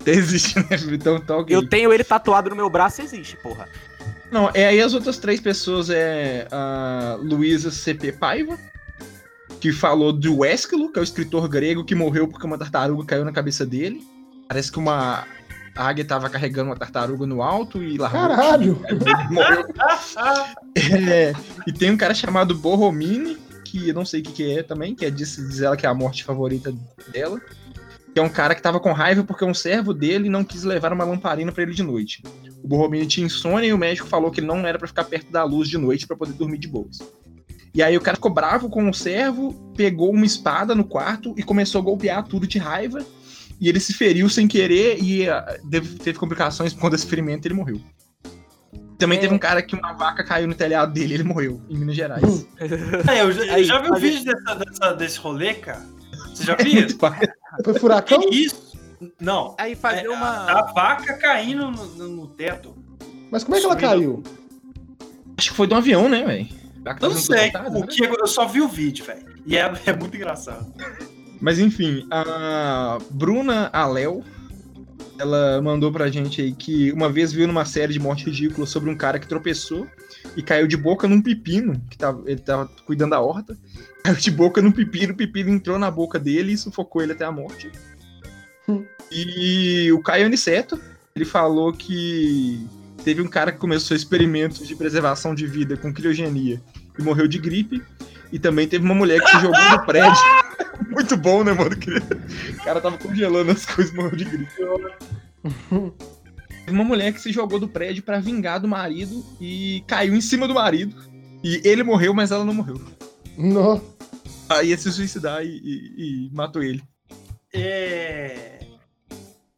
Existe, né? Então tá ok.
Eu tenho ele tatuado no meu braço, existe, porra.
Não, é aí as outras três pessoas é a Luísa CP Paiva, que falou do Ésquilo, que é o escritor grego que morreu porque uma tartaruga caiu na cabeça dele. Parece que uma águia tava carregando uma tartaruga no alto e largou.
Caralho!
Ele morreu. É, e tem um cara chamado Borromini, que eu não sei o que, que é também, que é diz, diz ela que é a morte favorita dela. Que é um cara que tava com raiva porque um servo dele não quis levar uma lamparina pra ele de noite. O Borromini tinha insônia e o médico falou que ele não era pra ficar perto da luz de noite pra poder dormir de boas. E aí o cara ficou bravo com o servo, pegou uma espada no quarto e começou a golpear tudo de raiva. E ele se feriu sem querer e ah, teve complicações por conta desse ferimento e ele morreu. Também
É.
teve um cara que uma vaca caiu no telhado dele e ele morreu, em Minas Gerais.
É, eu, já- eu já vi o
mas-
vídeo dessa- dessa- desse rolê, cara. Você já
É
viu?
Foi furacão?
Que isso? Não.
Aí fazer
É,
uma.
A vaca caindo no, no- no teto.
Mas como é que ela caiu?
Acho que foi de um avião, né, velho?
Eu não sei.
né?
O que eu só vi o vídeo, velho. E é, é muito engraçado.
Mas enfim, a Bruna Alel, ela mandou pra gente aí que uma vez viu numa série de morte ridícula sobre um cara que tropeçou e caiu de boca num pepino, que tava, ele tava cuidando da horta, caiu de boca num pepino, o pepino entrou na boca dele e sufocou ele até a morte.
Hum.
E o Caio Aniceto, ele falou que teve um cara que começou experimentos de preservação de vida com criogenia e morreu de gripe. E também teve uma mulher que se jogou no prédio. Muito bom, né, mano? O cara tava congelando as coisas e morreu de gripe. Teve uma mulher que se jogou do prédio pra vingar do marido e caiu em cima do marido. E ele morreu, mas ela não morreu.
Não.
Aí ia se suicidar e, e- e matou ele.
É...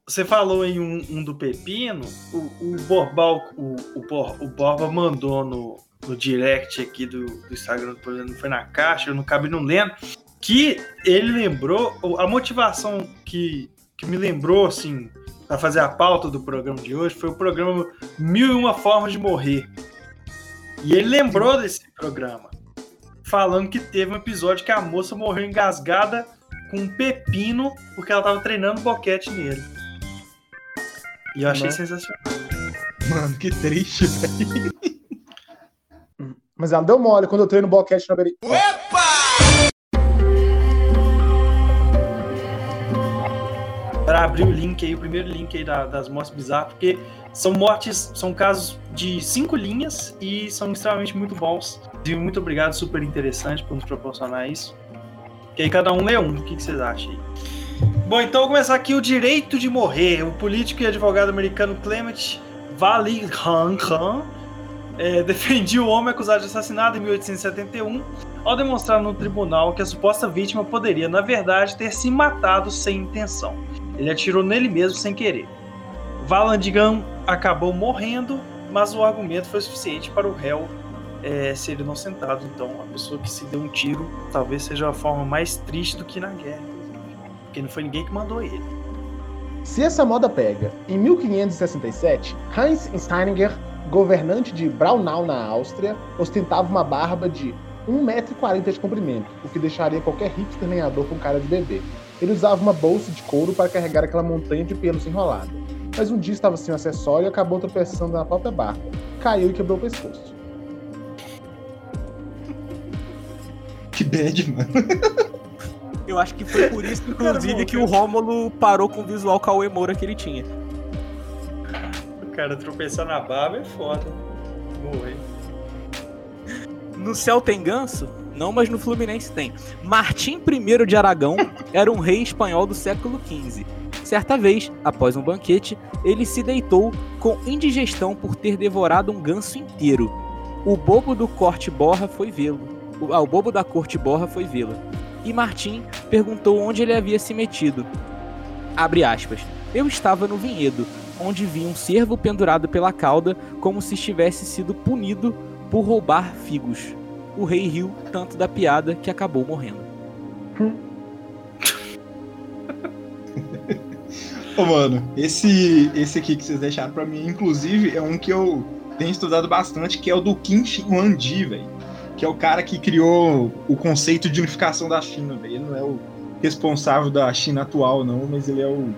Você falou em um, um do Pepino, o, o Borbal, o, o, o Borba mandou no, no direct aqui do, do Instagram, exemplo, foi na caixa, eu não acabei não lendo, que ele lembrou, a motivação que, que me lembrou, assim, para fazer a pauta do programa de hoje foi o programa Mil e Uma Formas de Morrer. E ele lembrou desse programa, falando que teve um episódio que a moça morreu engasgada com um pepino porque ela tava treinando boquete nele. E eu achei
Não.
sensacional.
Mano, que triste, velho.
Mas ela deu mole quando eu treino boquete na beira.
Para abrir o link aí, o primeiro link aí da- das mortes bizarras, porque são mortes, são casos de cinco linhas e são extremamente muito bons. E muito obrigado, super interessante por nos proporcionar isso. Que aí cada um lê um, o que, vocês acham aí? Bom, então vou começar aqui o direito de morrer. O político e advogado americano Clement Valley Han é, defendia o homem acusado de assassinato em 1871, ao demonstrar no tribunal que a suposta vítima poderia, na verdade, ter se matado sem intenção. Ele atirou nele mesmo sem querer. Valandigan acabou morrendo, mas o argumento foi suficiente para o réu é, ser inocentado. Então, a pessoa que se deu um tiro talvez seja a forma mais triste do que na guerra, porque não foi ninguém que mandou ele.
Se essa moda pega, em 1567, Heinz Steininger, governante de Braunau na Áustria, ostentava uma barba de 1,40m de comprimento, o que deixaria qualquer hipster lenhador com cara de bebê. Ele usava uma bolsa de couro para carregar aquela montanha de pelos enrolada. Mas um dia estava sem o acessório e acabou tropeçando na própria barba. Caiu e quebrou o pescoço.
Que bad, mano.
Eu acho que foi por isso, inclusive, que o Rômulo parou com o visual Cauê Moura que ele tinha.
O cara tropeçar na barba é foda. Morrer.
No céu tem ganso? Não, mas no Fluminense tem. Martim I de Aragão era um rei espanhol do século XV. Certa vez, após um banquete, ele se deitou com indigestão por ter devorado um ganso inteiro. O bobo do corte borra foi vê-lo. O bobo da corte borra foi vê-lo. E Martim perguntou onde ele havia se metido. Abre aspas. Eu estava no vinhedo, onde vi um cervo pendurado pela cauda, como se estivesse sido punido por roubar figos. O rei riu tanto da piada que acabou morrendo.
Ô, mano, esse, esse aqui que vocês deixaram pra mim, inclusive, é um que eu tenho estudado bastante, que é o do Qin Shi Huangdi, velho. Que é o cara que criou o conceito de unificação da China. Ele não é o responsável da China atual, não, mas ele é o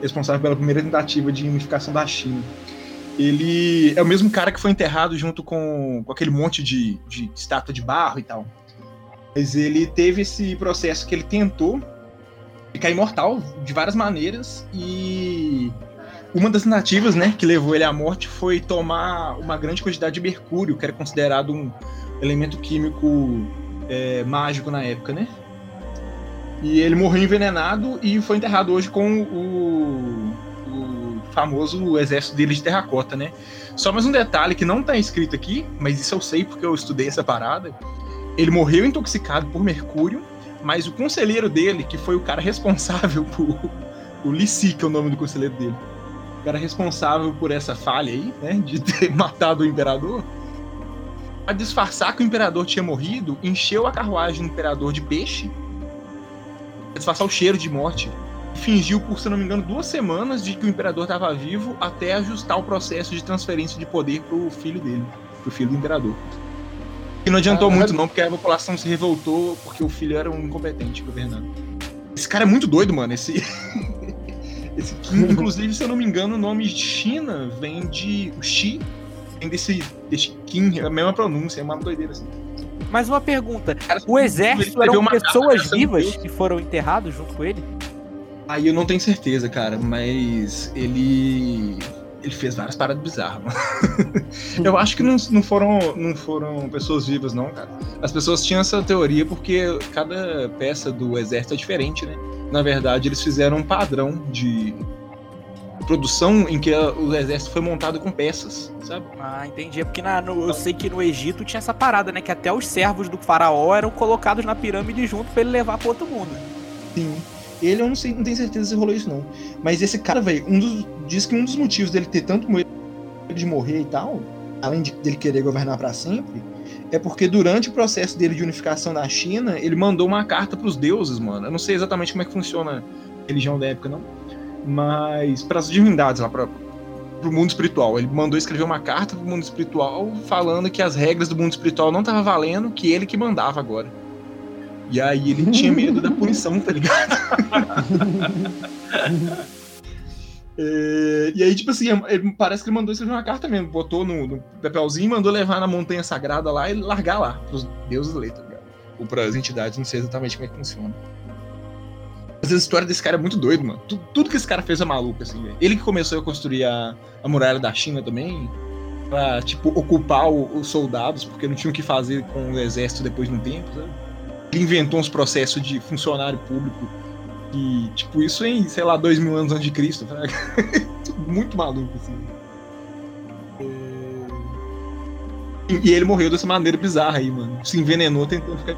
responsável pela primeira tentativa de unificação da China. Ele é o mesmo cara que foi enterrado junto com, com aquele monte de, de estátua de barro e tal. Mas ele teve esse processo que ele tentou ficar imortal de várias maneiras e uma das tentativas, né, que levou ele à morte foi tomar uma grande quantidade de mercúrio, que era considerado um elemento químico é, mágico na época, né? E ele morreu envenenado e foi enterrado hoje com o, o famoso exército dele de terracota, né? Só mais um detalhe que não tá escrito aqui, mas isso eu sei porque eu estudei essa parada. Ele morreu intoxicado por mercúrio mas o conselheiro dele, que foi o cara responsável por. O Lissi, que é o nome do conselheiro dele. Cara responsável por essa falha aí, né? De ter matado o imperador. Pra disfarçar que o imperador tinha morrido, encheu a carruagem do imperador de peixe. Pra disfarçar o cheiro de morte. Fingiu, por se não me engano, duas semanas de que o imperador estava vivo até ajustar o processo de transferência de poder pro filho dele, pro filho do imperador. E não adiantou ah, muito, não, porque a população se revoltou porque o filho era um incompetente governando. Esse cara é muito doido, mano. Esse. Esse Kim, inclusive, se eu não me engano, o nome China vem de. O Xi vem desse, desse Kim, é a mesma pronúncia, é uma doideira assim.
Mais uma pergunta: cara, o exército eram pessoas vivas que foram enterrados junto com ele?
Aí eu não tenho certeza, cara, mas ele ele fez várias paradas bizarras, mano. Eu acho que não, não, foram, não foram pessoas vivas, não, cara. As pessoas tinham essa teoria porque cada peça do exército é diferente, né? Na verdade, eles fizeram um padrão de produção em que o exército foi montado com peças, sabe?
Ah, entendi. É porque na, no, eu sei que no Egito tinha essa parada, né? Que até os servos do faraó eram colocados na pirâmide junto para ele levar para outro mundo.
Sim. Ele eu não sei, não tenho certeza se rolou isso não. Mas esse cara, velho, um dos diz que um dos motivos dele ter tanto medo de morrer e tal, além de dele querer governar para sempre, é porque durante o processo dele de unificação da China, ele mandou uma carta para os deuses, mano. Eu não sei exatamente como é que funciona a religião da época não, mas para as divindades lá para pro mundo espiritual. Ele mandou escrever uma carta pro mundo espiritual falando que as regras do mundo espiritual não estavam valendo, que ele que mandava agora. E aí ele tinha medo da punição, tá ligado? é, e aí, tipo assim, ele, parece que ele mandou escrever uma carta mesmo, botou no, no papelzinho, mandou levar na montanha sagrada lá e largar lá, pros deuses ler, tá ligado? Ou pras entidades, não sei exatamente como é que funciona. Mas a história desse cara é muito doido, mano. Tudo, tudo que esse cara fez é maluco, assim, velho. Ele que começou a construir a, a muralha da China também, pra, tipo, ocupar o, os soldados, porque não tinham o que fazer com o exército depois de um tempo, sabe? Ele inventou uns processos de funcionário público e, tipo, isso em, sei lá, dois mil anos antes de Cristo, Muito maluco, assim. E, e ele morreu dessa maneira bizarra aí, mano. Se envenenou tentando ficar.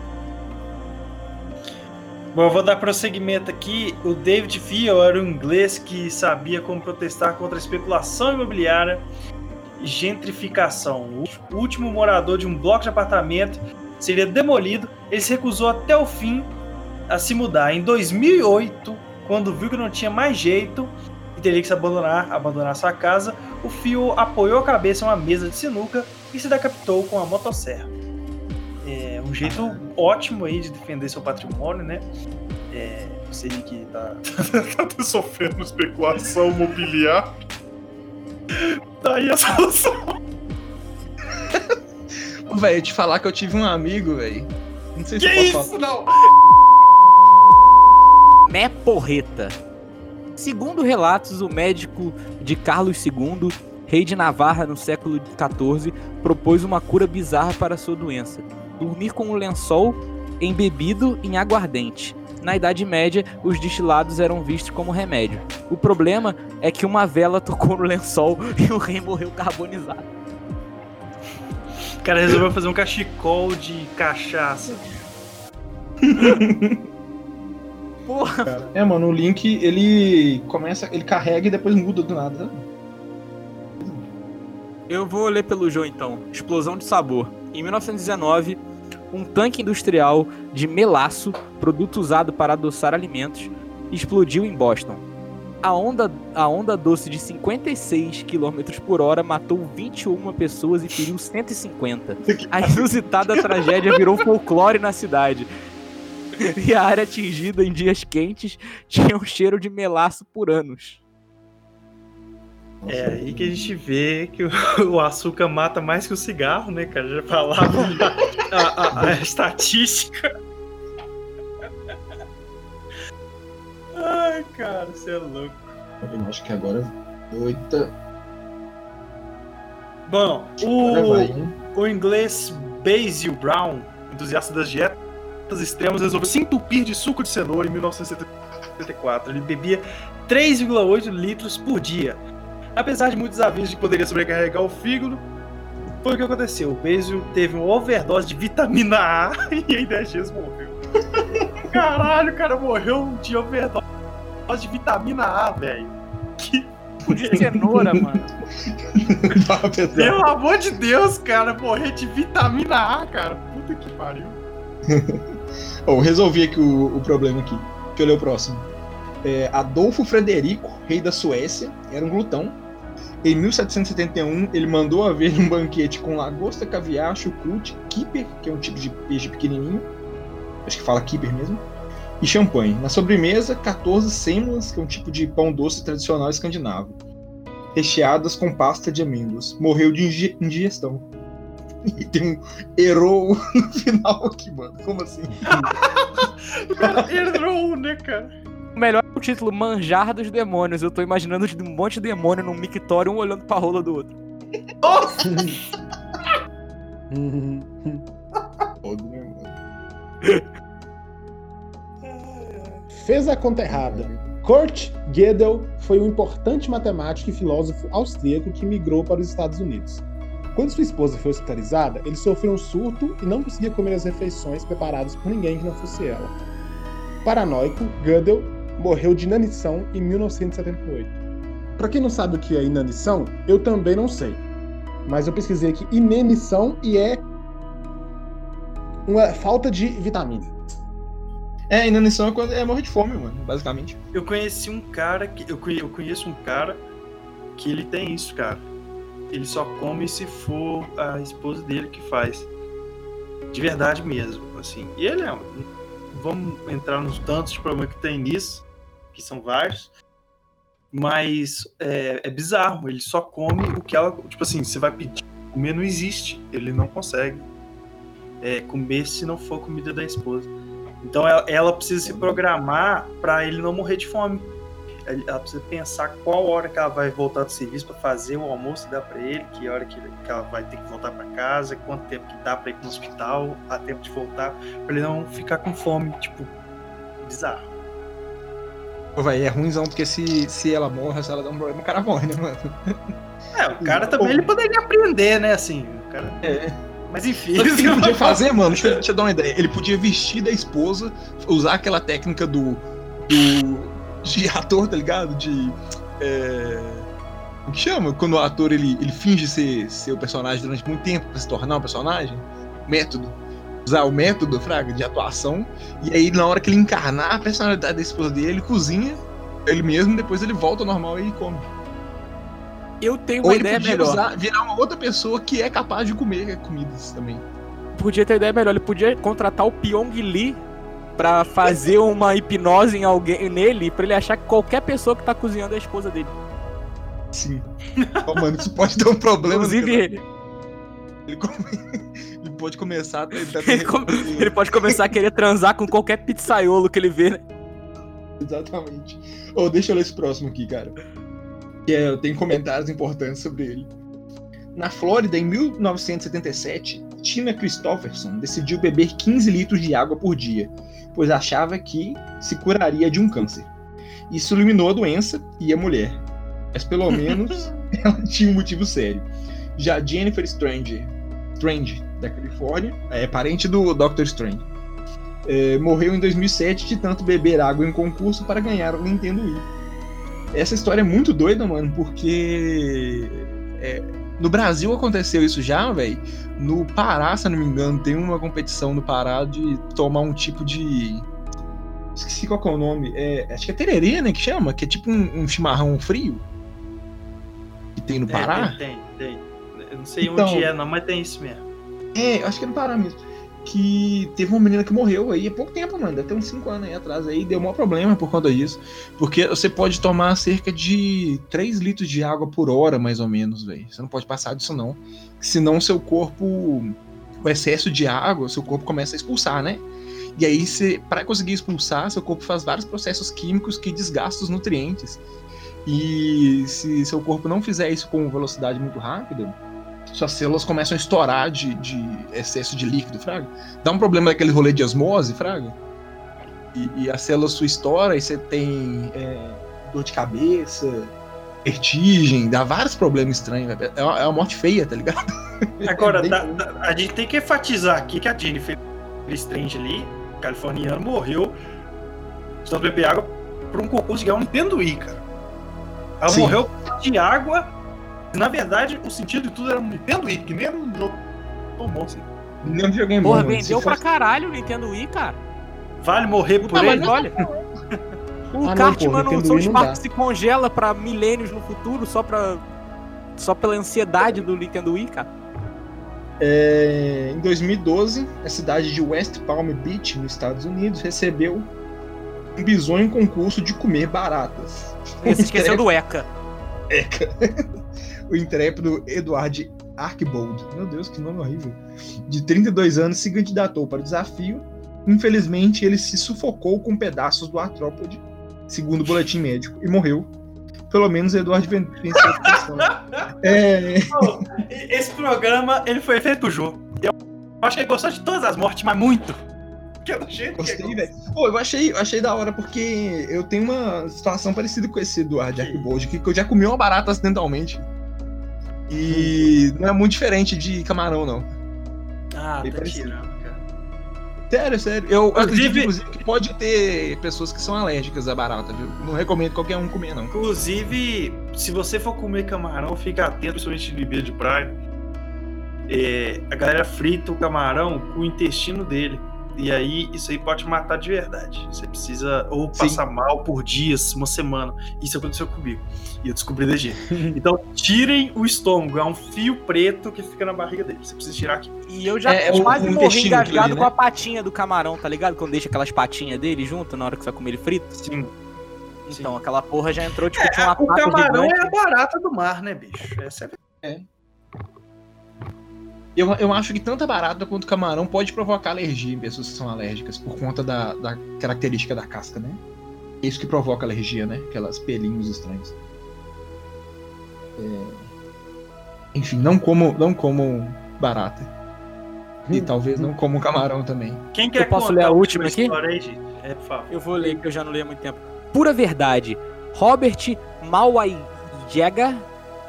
Bom, eu vou dar prosseguimento aqui. O David Fiel era um inglês que sabia como protestar contra a especulação imobiliária e gentrificação. O último morador de um bloco de apartamento seria demolido. Ele se recusou até o fim a se mudar. Em 2008, quando viu que não tinha mais jeito e teria que se abandonar, abandonar sua casa, o Fio apoiou a cabeça em uma mesa de sinuca e se decapitou com a motosserra. É um jeito ótimo aí de defender seu patrimônio, né? É, você que tá,
tá sofrendo especulação mobiliária. Tá aí a solução.
Velho, te falar que eu tive um amigo, velho. Não sei se
Que
eu posso
isso? Não!
Mé Porreta. Segundo relatos, o médico de Carlos II, rei de Navarra no século XIV, propôs uma cura bizarra para sua doença: dormir com um lençol embebido em aguardente. Na Idade Média, os destilados eram vistos como remédio. O problema é que uma vela tocou no lençol e o rei morreu carbonizado.
O cara resolveu fazer um cachecol de cachaça.
Porra,
É, mano, o Link, ele começa, ele carrega e depois muda do nada.
Eu vou ler pelo João então. Explosão de sabor. Em 1919, um tanque industrial de melaço, produto usado para adoçar alimentos, explodiu em Boston. A onda, a onda doce de 56 km por hora matou 21 pessoas e feriu 150. A inusitada tragédia virou folclore na cidade. E a área atingida em dias quentes tinha um cheiro de melaço por anos.
É aí que a gente vê que o, açúcar mata mais que o cigarro, né, cara? Já falava a, a- a estatística. Ai, cara, você é louco.
Eu acho que agora. Oita.
Bom, o, o inglês Basil Brown, entusiasta das dietas extremas, resolveu se entupir de suco de cenoura em 1974. Ele bebia 3,8 litros por dia. Apesar de muitos avisos de que poderia sobrecarregar o fígado, foi o que aconteceu. O Basil teve uma overdose de vitamina A e em 10 dias morreu. Caralho, o cara morreu de overdose de vitamina A, velho. Que
De cenoura, mano.
Pelo amor de Deus, cara, morrer de vitamina A, cara. Puta que pariu.
Bom, resolvi aqui o, o problema aqui. Deixa eu ler o próximo. É, Adolfo Frederico, rei da Suécia, era um glutão. Em 1771, ele mandou haver um banquete com lagosta, caviar, chucrute, kipper, que é um tipo de peixe pequenininho, acho que fala kipper mesmo, e champanhe. Na sobremesa, 14 sêmolas, que é um tipo de pão doce tradicional escandinavo, recheadas com pasta de amêndoas. Morreu de indigestão. E tem um hero no final aqui, mano. Como assim?
Errou, né, cara?
O melhor é o título Manjar dos Demônios. Eu tô imaginando um monte de demônio num mictório, um olhando pra rola do outro.
Foda, né?
Fez a conta errada. Kurt Gödel foi um importante matemático e filósofo austríaco que migrou para os Estados Unidos. Quando sua esposa foi hospitalizada, ele sofreu um surto e não conseguia comer as refeições preparadas por ninguém que não fosse ela. Paranoico, Gödel morreu de inanição em 1978. Para quem não sabe o que é inanição, eu também não sei. Mas eu pesquisei aqui inanição e é uma falta de vitamina.
É, inanição é quando é morrer de fome, mano, basicamente.
Eu conheci um cara que. Eu conheço um cara que ele tem isso, cara. Ele só come se for a esposa dele que faz. De verdade mesmo, assim. E ele é. Vamos entrar nos tantos de problema que tem nisso, que são vários. Mas é, é bizarro, ele só come o que ela. Tipo assim, você vai pedir. Comer não existe. Ele não consegue é, comer se não for comida da esposa. Então ela, ela precisa se programar para ele não morrer de fome. Ela precisa pensar qual hora que ela vai voltar do serviço para fazer o almoço e dar para ele, que hora que, ele- que ela vai ter que voltar para casa, quanto tempo que dá para ir pro hospital, a tempo de voltar, para ele não ficar com fome, tipo, bizarro.
Pô, véi, é ruimzão, porque se, se ela morre, se ela dá um problema, o cara morre, né, mano?
É, o cara também ele poderia aprender, né, assim, cara.
É.
Mas enfim.
Sabe o que ele podia fazer, mano? Deixa eu, eu dar uma ideia. Ele podia vestir da esposa, usar aquela técnica do. do de ator, tá ligado? De. É, o que chama? Quando o ator ele, ele finge ser, ser o personagem durante muito tempo pra se tornar um personagem? Método. Usar o método, Fraga, de atuação. E aí, na hora que ele encarnar a personalidade da esposa dele, ele cozinha ele mesmo, depois ele volta ao normal e come.
Eu tenho
Ou
uma
ele
ideia melhor.
usar, virar uma outra pessoa que é capaz de comer comidas também.
Podia ter ideia melhor. Ele podia contratar o Pyong Lee pra fazer uma hipnose em alguém nele, pra ele achar que qualquer pessoa que tá cozinhando é a esposa dele.
Sim. Ó, mano, isso pode ter um problema.
Inclusive, ele,
Ele, come- ele pode começar a tentar
ele, come- ele pode começar a querer transar com qualquer pizzaiolo que ele vê, né?
Exatamente. Ô, deixa eu ler esse próximo aqui, cara. Que é, eu tenho comentários importantes sobre ele. Na Flórida, em 1977, Tina Christopherson decidiu beber 15 litros de água por dia, pois achava que se curaria de um câncer. Isso eliminou a doença e a mulher. Mas pelo menos ela tinha um motivo sério. Já Jennifer Strange, Strange da Califórnia, é parente do Doctor Strange, é, morreu em 2007 de tanto beber água em um concurso para ganhar o Nintendo Wii. Essa história é muito doida, mano, porque é, no Brasil aconteceu isso já, velho. No Pará, se eu não me engano, tem uma competição no Pará de tomar um tipo de. Esqueci qual é o nome. É, acho que é tererê, né? Que chama? Que é tipo um, um chimarrão frio. Que tem no Pará.
É, tem, tem, tem. Eu não sei
Então-
onde é, não, mas tem isso mesmo.
É, acho que é no Pará mesmo. Que teve uma menina que morreu aí há pouco tempo, mano. Deve ter uns 5 anos aí atrás aí. Deu maior problema por conta disso. Porque você pode tomar cerca de 3 litros de água por hora, mais ou menos, velho. Você não pode passar disso, não. Senão seu corpo. O excesso de água, seu corpo começa a expulsar, né? E aí, para conseguir expulsar, seu corpo faz vários processos químicos que desgastam os nutrientes. E se seu corpo não fizer isso com velocidade muito rápida, suas células começam a estourar de, de excesso de líquido, Fraga. Dá um problema daquele rolê de osmose, Fraga. E, e a célula sua estoura e você tem é, dor de cabeça, vertigem, dá vários problemas estranhos. É uma, é uma morte feia, tá ligado?
Agora,
É bem
tá-
bom.
tá- a gente tem que enfatizar aqui que a Jennifer Strange ali, californiana, morreu de beber água por um concurso de ganhar um Nintendo Wii, cara. Ela
Sim.
morreu de água. Na verdade, o sentido de tudo era um Nintendo Wii, que nem era um jogo tão bom assim.
Não joguei
Porra,
bom,
vendeu pra
fosse-
caralho o Nintendo Wii, cara.
Vale morrer por ele.
olha. O
Ah,
Cartman no South Park se congela pra milênios no futuro só pra. Só pela ansiedade do Nintendo Wii, cara.
É, em 2012, a cidade de West Palm Beach, nos Estados Unidos, recebeu um bizonho concurso de comer baratas.
Você esqueceu do ECA.
O intrépido Edward Archbold, meu Deus, que nome horrível, de 32 anos, se candidatou para o desafio. Infelizmente, ele se sufocou com pedaços do artrópode, segundo o boletim médico, e morreu. Pelo menos Edward ven- venceu a. É,
Esse programa, ele foi feito pro jogo. Eu acho que ele gostou de todas as mortes, mas muito. É
Gostei,
ele
velho. Pô, eu achei, eu achei da hora porque eu tenho uma situação parecida com esse Eduardo Archbold, que que eu já comi uma barata acidentalmente. E não é muito diferente de camarão, não.
Ah,
Bem
tá
parecido.
tirando, cara.
Sério, sério. Eu acredito,
Inclusive-
inclusive, que pode ter pessoas que são alérgicas à barata, viu? Não recomendo qualquer um comer, não.
Inclusive, se você for comer camarão, fica atento, principalmente de bebê de praia. É, a galera frita o camarão com o intestino dele. E aí, isso aí pode matar de verdade. Você precisa ou
Sim.
passar mal por dias, uma semana. Isso aconteceu comigo. E eu descobri jeito. Então, tirem o estômago. É um fio preto que fica na barriga dele. Você precisa tirar aqui.
E eu já
É, é o-
quase
o
morri engasgado
ali,
com
né?
a patinha do camarão, tá ligado? Quando deixa aquelas patinhas dele junto na hora que você vai comer ele frito.
Sim.
Então, aquela porra já entrou, tipo,
É,
tinha uma
o camarão
gigante.
é a barata do mar, né, bicho? Essa é
Eu, eu acho que tanto a barata quanto o camarão pode provocar alergia em pessoas que são alérgicas, por conta da, da característica da casca, né? É isso que provoca alergia, né? Aquelas pelinhos estranhos. É, Enfim, não como, não como barata. E talvez não como camarão também.
Quem quer
posso
contar
ler a última aqui?
história aí, gente? É, por favor.
Eu vou ler, que eu já não leio há muito tempo. Pura verdade. Robert Mawaiega,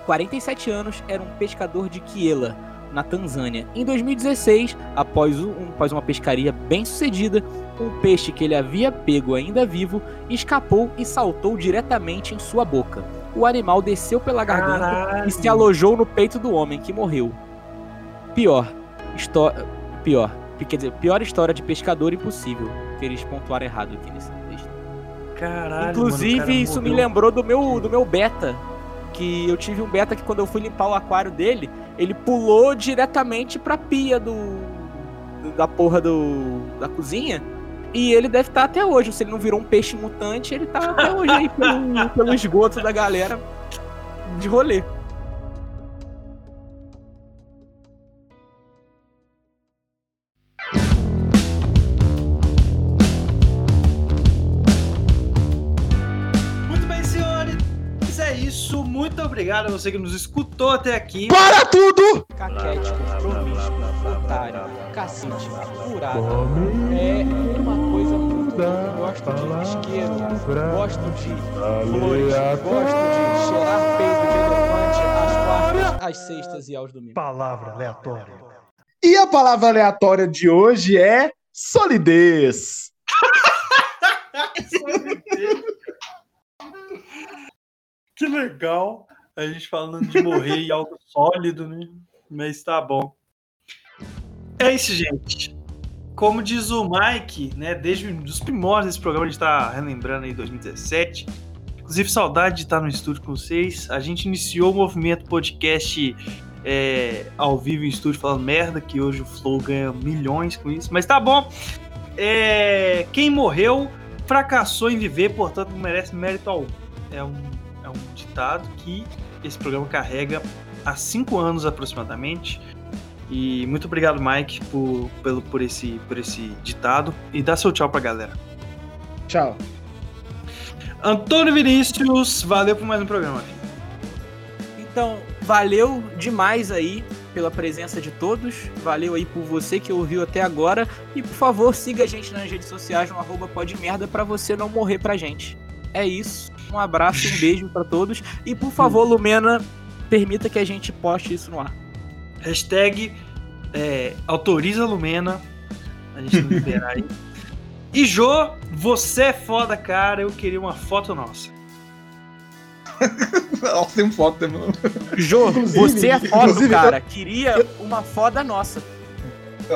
47 anos, era um pescador de Kiela, na Tanzânia. Em 2016, após, um, após uma pescaria bem sucedida, um peixe que ele havia pego ainda vivo escapou e saltou diretamente em sua boca. O animal desceu pela garganta
Caralho.
e se alojou no peito do homem, que morreu. Pior, histó pior, quer dizer, pior história de pescador impossível. Que eles pontuaram errado aqui nesse texto.
Caralho.
Inclusive,
mano,
isso me lembrou do meu, do meu beta. Que eu tive um beta que quando eu fui limpar o aquário dele, ele pulou diretamente pra pia do. do- da porra do. da cozinha. E ele deve estar até hoje. Se ele não virou um peixe mutante, ele tá até hoje aí pelo, pelo esgoto da galera de rolê.
Muito obrigado a você que nos escutou até aqui.
Para tudo!
Caquético, promíscuo, otário, cacete, furado. É uma coisa muito gosto de isqueiro, gosto de flores, gosto de cheirar peito de elefante às quartas, às sextas e aos domingos.
Palavra aleatória.
E a palavra aleatória de hoje é solidez.
Que legal. A gente falando de morrer em algo sólido, né? Mas tá bom. É isso, gente. Como diz o Mike, né? Desde os primórdios desse programa, a gente tá relembrando aí 2017. Inclusive, saudade de estar no estúdio com vocês. A gente iniciou o movimento podcast é, ao vivo em estúdio falando merda, que hoje o Flow ganha milhões com isso. Mas tá bom. É, quem morreu fracassou em viver, portanto não merece mérito algum. É um, é um ditado que esse programa carrega há cinco anos aproximadamente. E muito obrigado, Mike, por, pelo, por, esse, por esse ditado. E dá seu tchau pra galera.
Tchau.
Antônio Vinícius, valeu por mais um programa.
Então, valeu demais aí pela presença de todos. Valeu aí por você que ouviu até agora. E por favor, siga a gente nas redes sociais no arroba podmerda pra você não morrer pra gente. É isso. Um abraço, um beijo pra todos. E por favor, Lumena, permita que a gente poste isso no ar.
Hashtag é, autoriza Lumena. A gente não liberar aí. E Jô, você é foda, cara. Eu queria uma foto nossa.
Nossa, tem um foto, né, mano?
Jô, você é foda, cara. Queria uma foda nossa.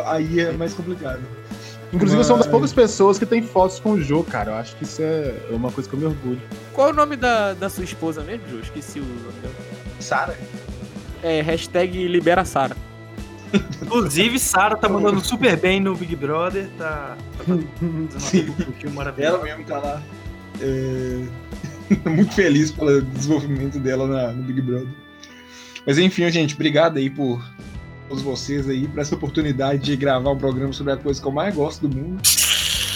Aí é mais complicado.
Inclusive, eu sou uma das
Mas-
poucas pessoas que tem fotos com o Jô, cara. Eu acho que isso é uma coisa que eu me orgulho.
Qual é o nome da, da sua esposa mesmo, Jô? Esqueci o nome dela.
Sara?
É, hashtag libera Sara.
Inclusive, Sara tá mandando super bem no Big Brother. Tá, tá uma perfil
Ela mesmo tá lá. É... Muito feliz pelo desenvolvimento dela na- no Big Brother. Mas enfim, gente, obrigado aí por todos vocês aí, por essa oportunidade de gravar um programa sobre a coisa que eu mais gosto do mundo.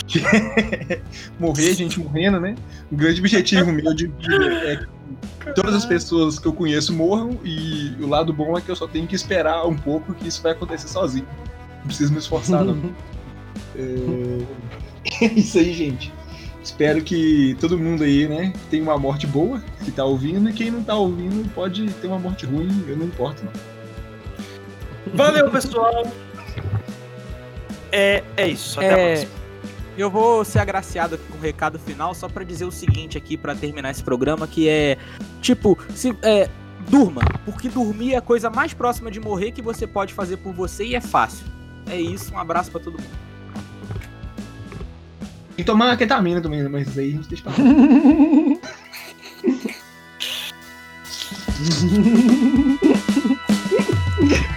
Que é morrer, gente morrendo, né? O grande objetivo meu de vida é que todas as pessoas que eu conheço morram e o lado bom é que eu só tenho que esperar um pouco que isso vai acontecer sozinho. Não preciso me esforçar, não. É... é isso aí, gente. Espero que todo mundo aí, né, tenha uma morte boa, que tá ouvindo, e quem não tá ouvindo pode ter uma morte ruim, eu não importo. Não.
Valeu, pessoal. É, é isso. Até a
É,
próxima.
eu vou ser agraciado aqui com o recado final só pra dizer o seguinte aqui pra terminar esse programa, que é tipo, se é, durma, porque dormir é a coisa mais próxima de morrer que você pode fazer por você e é fácil. É isso, um abraço pra todo mundo.
Que tomar ketamina também, mas isso aí a gente deixa pra lá.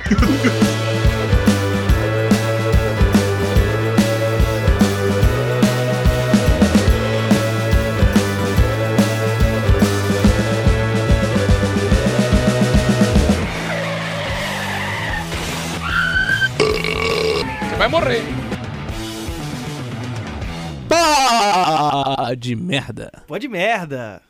Vai morrer. Pá de merda.
Pode merda.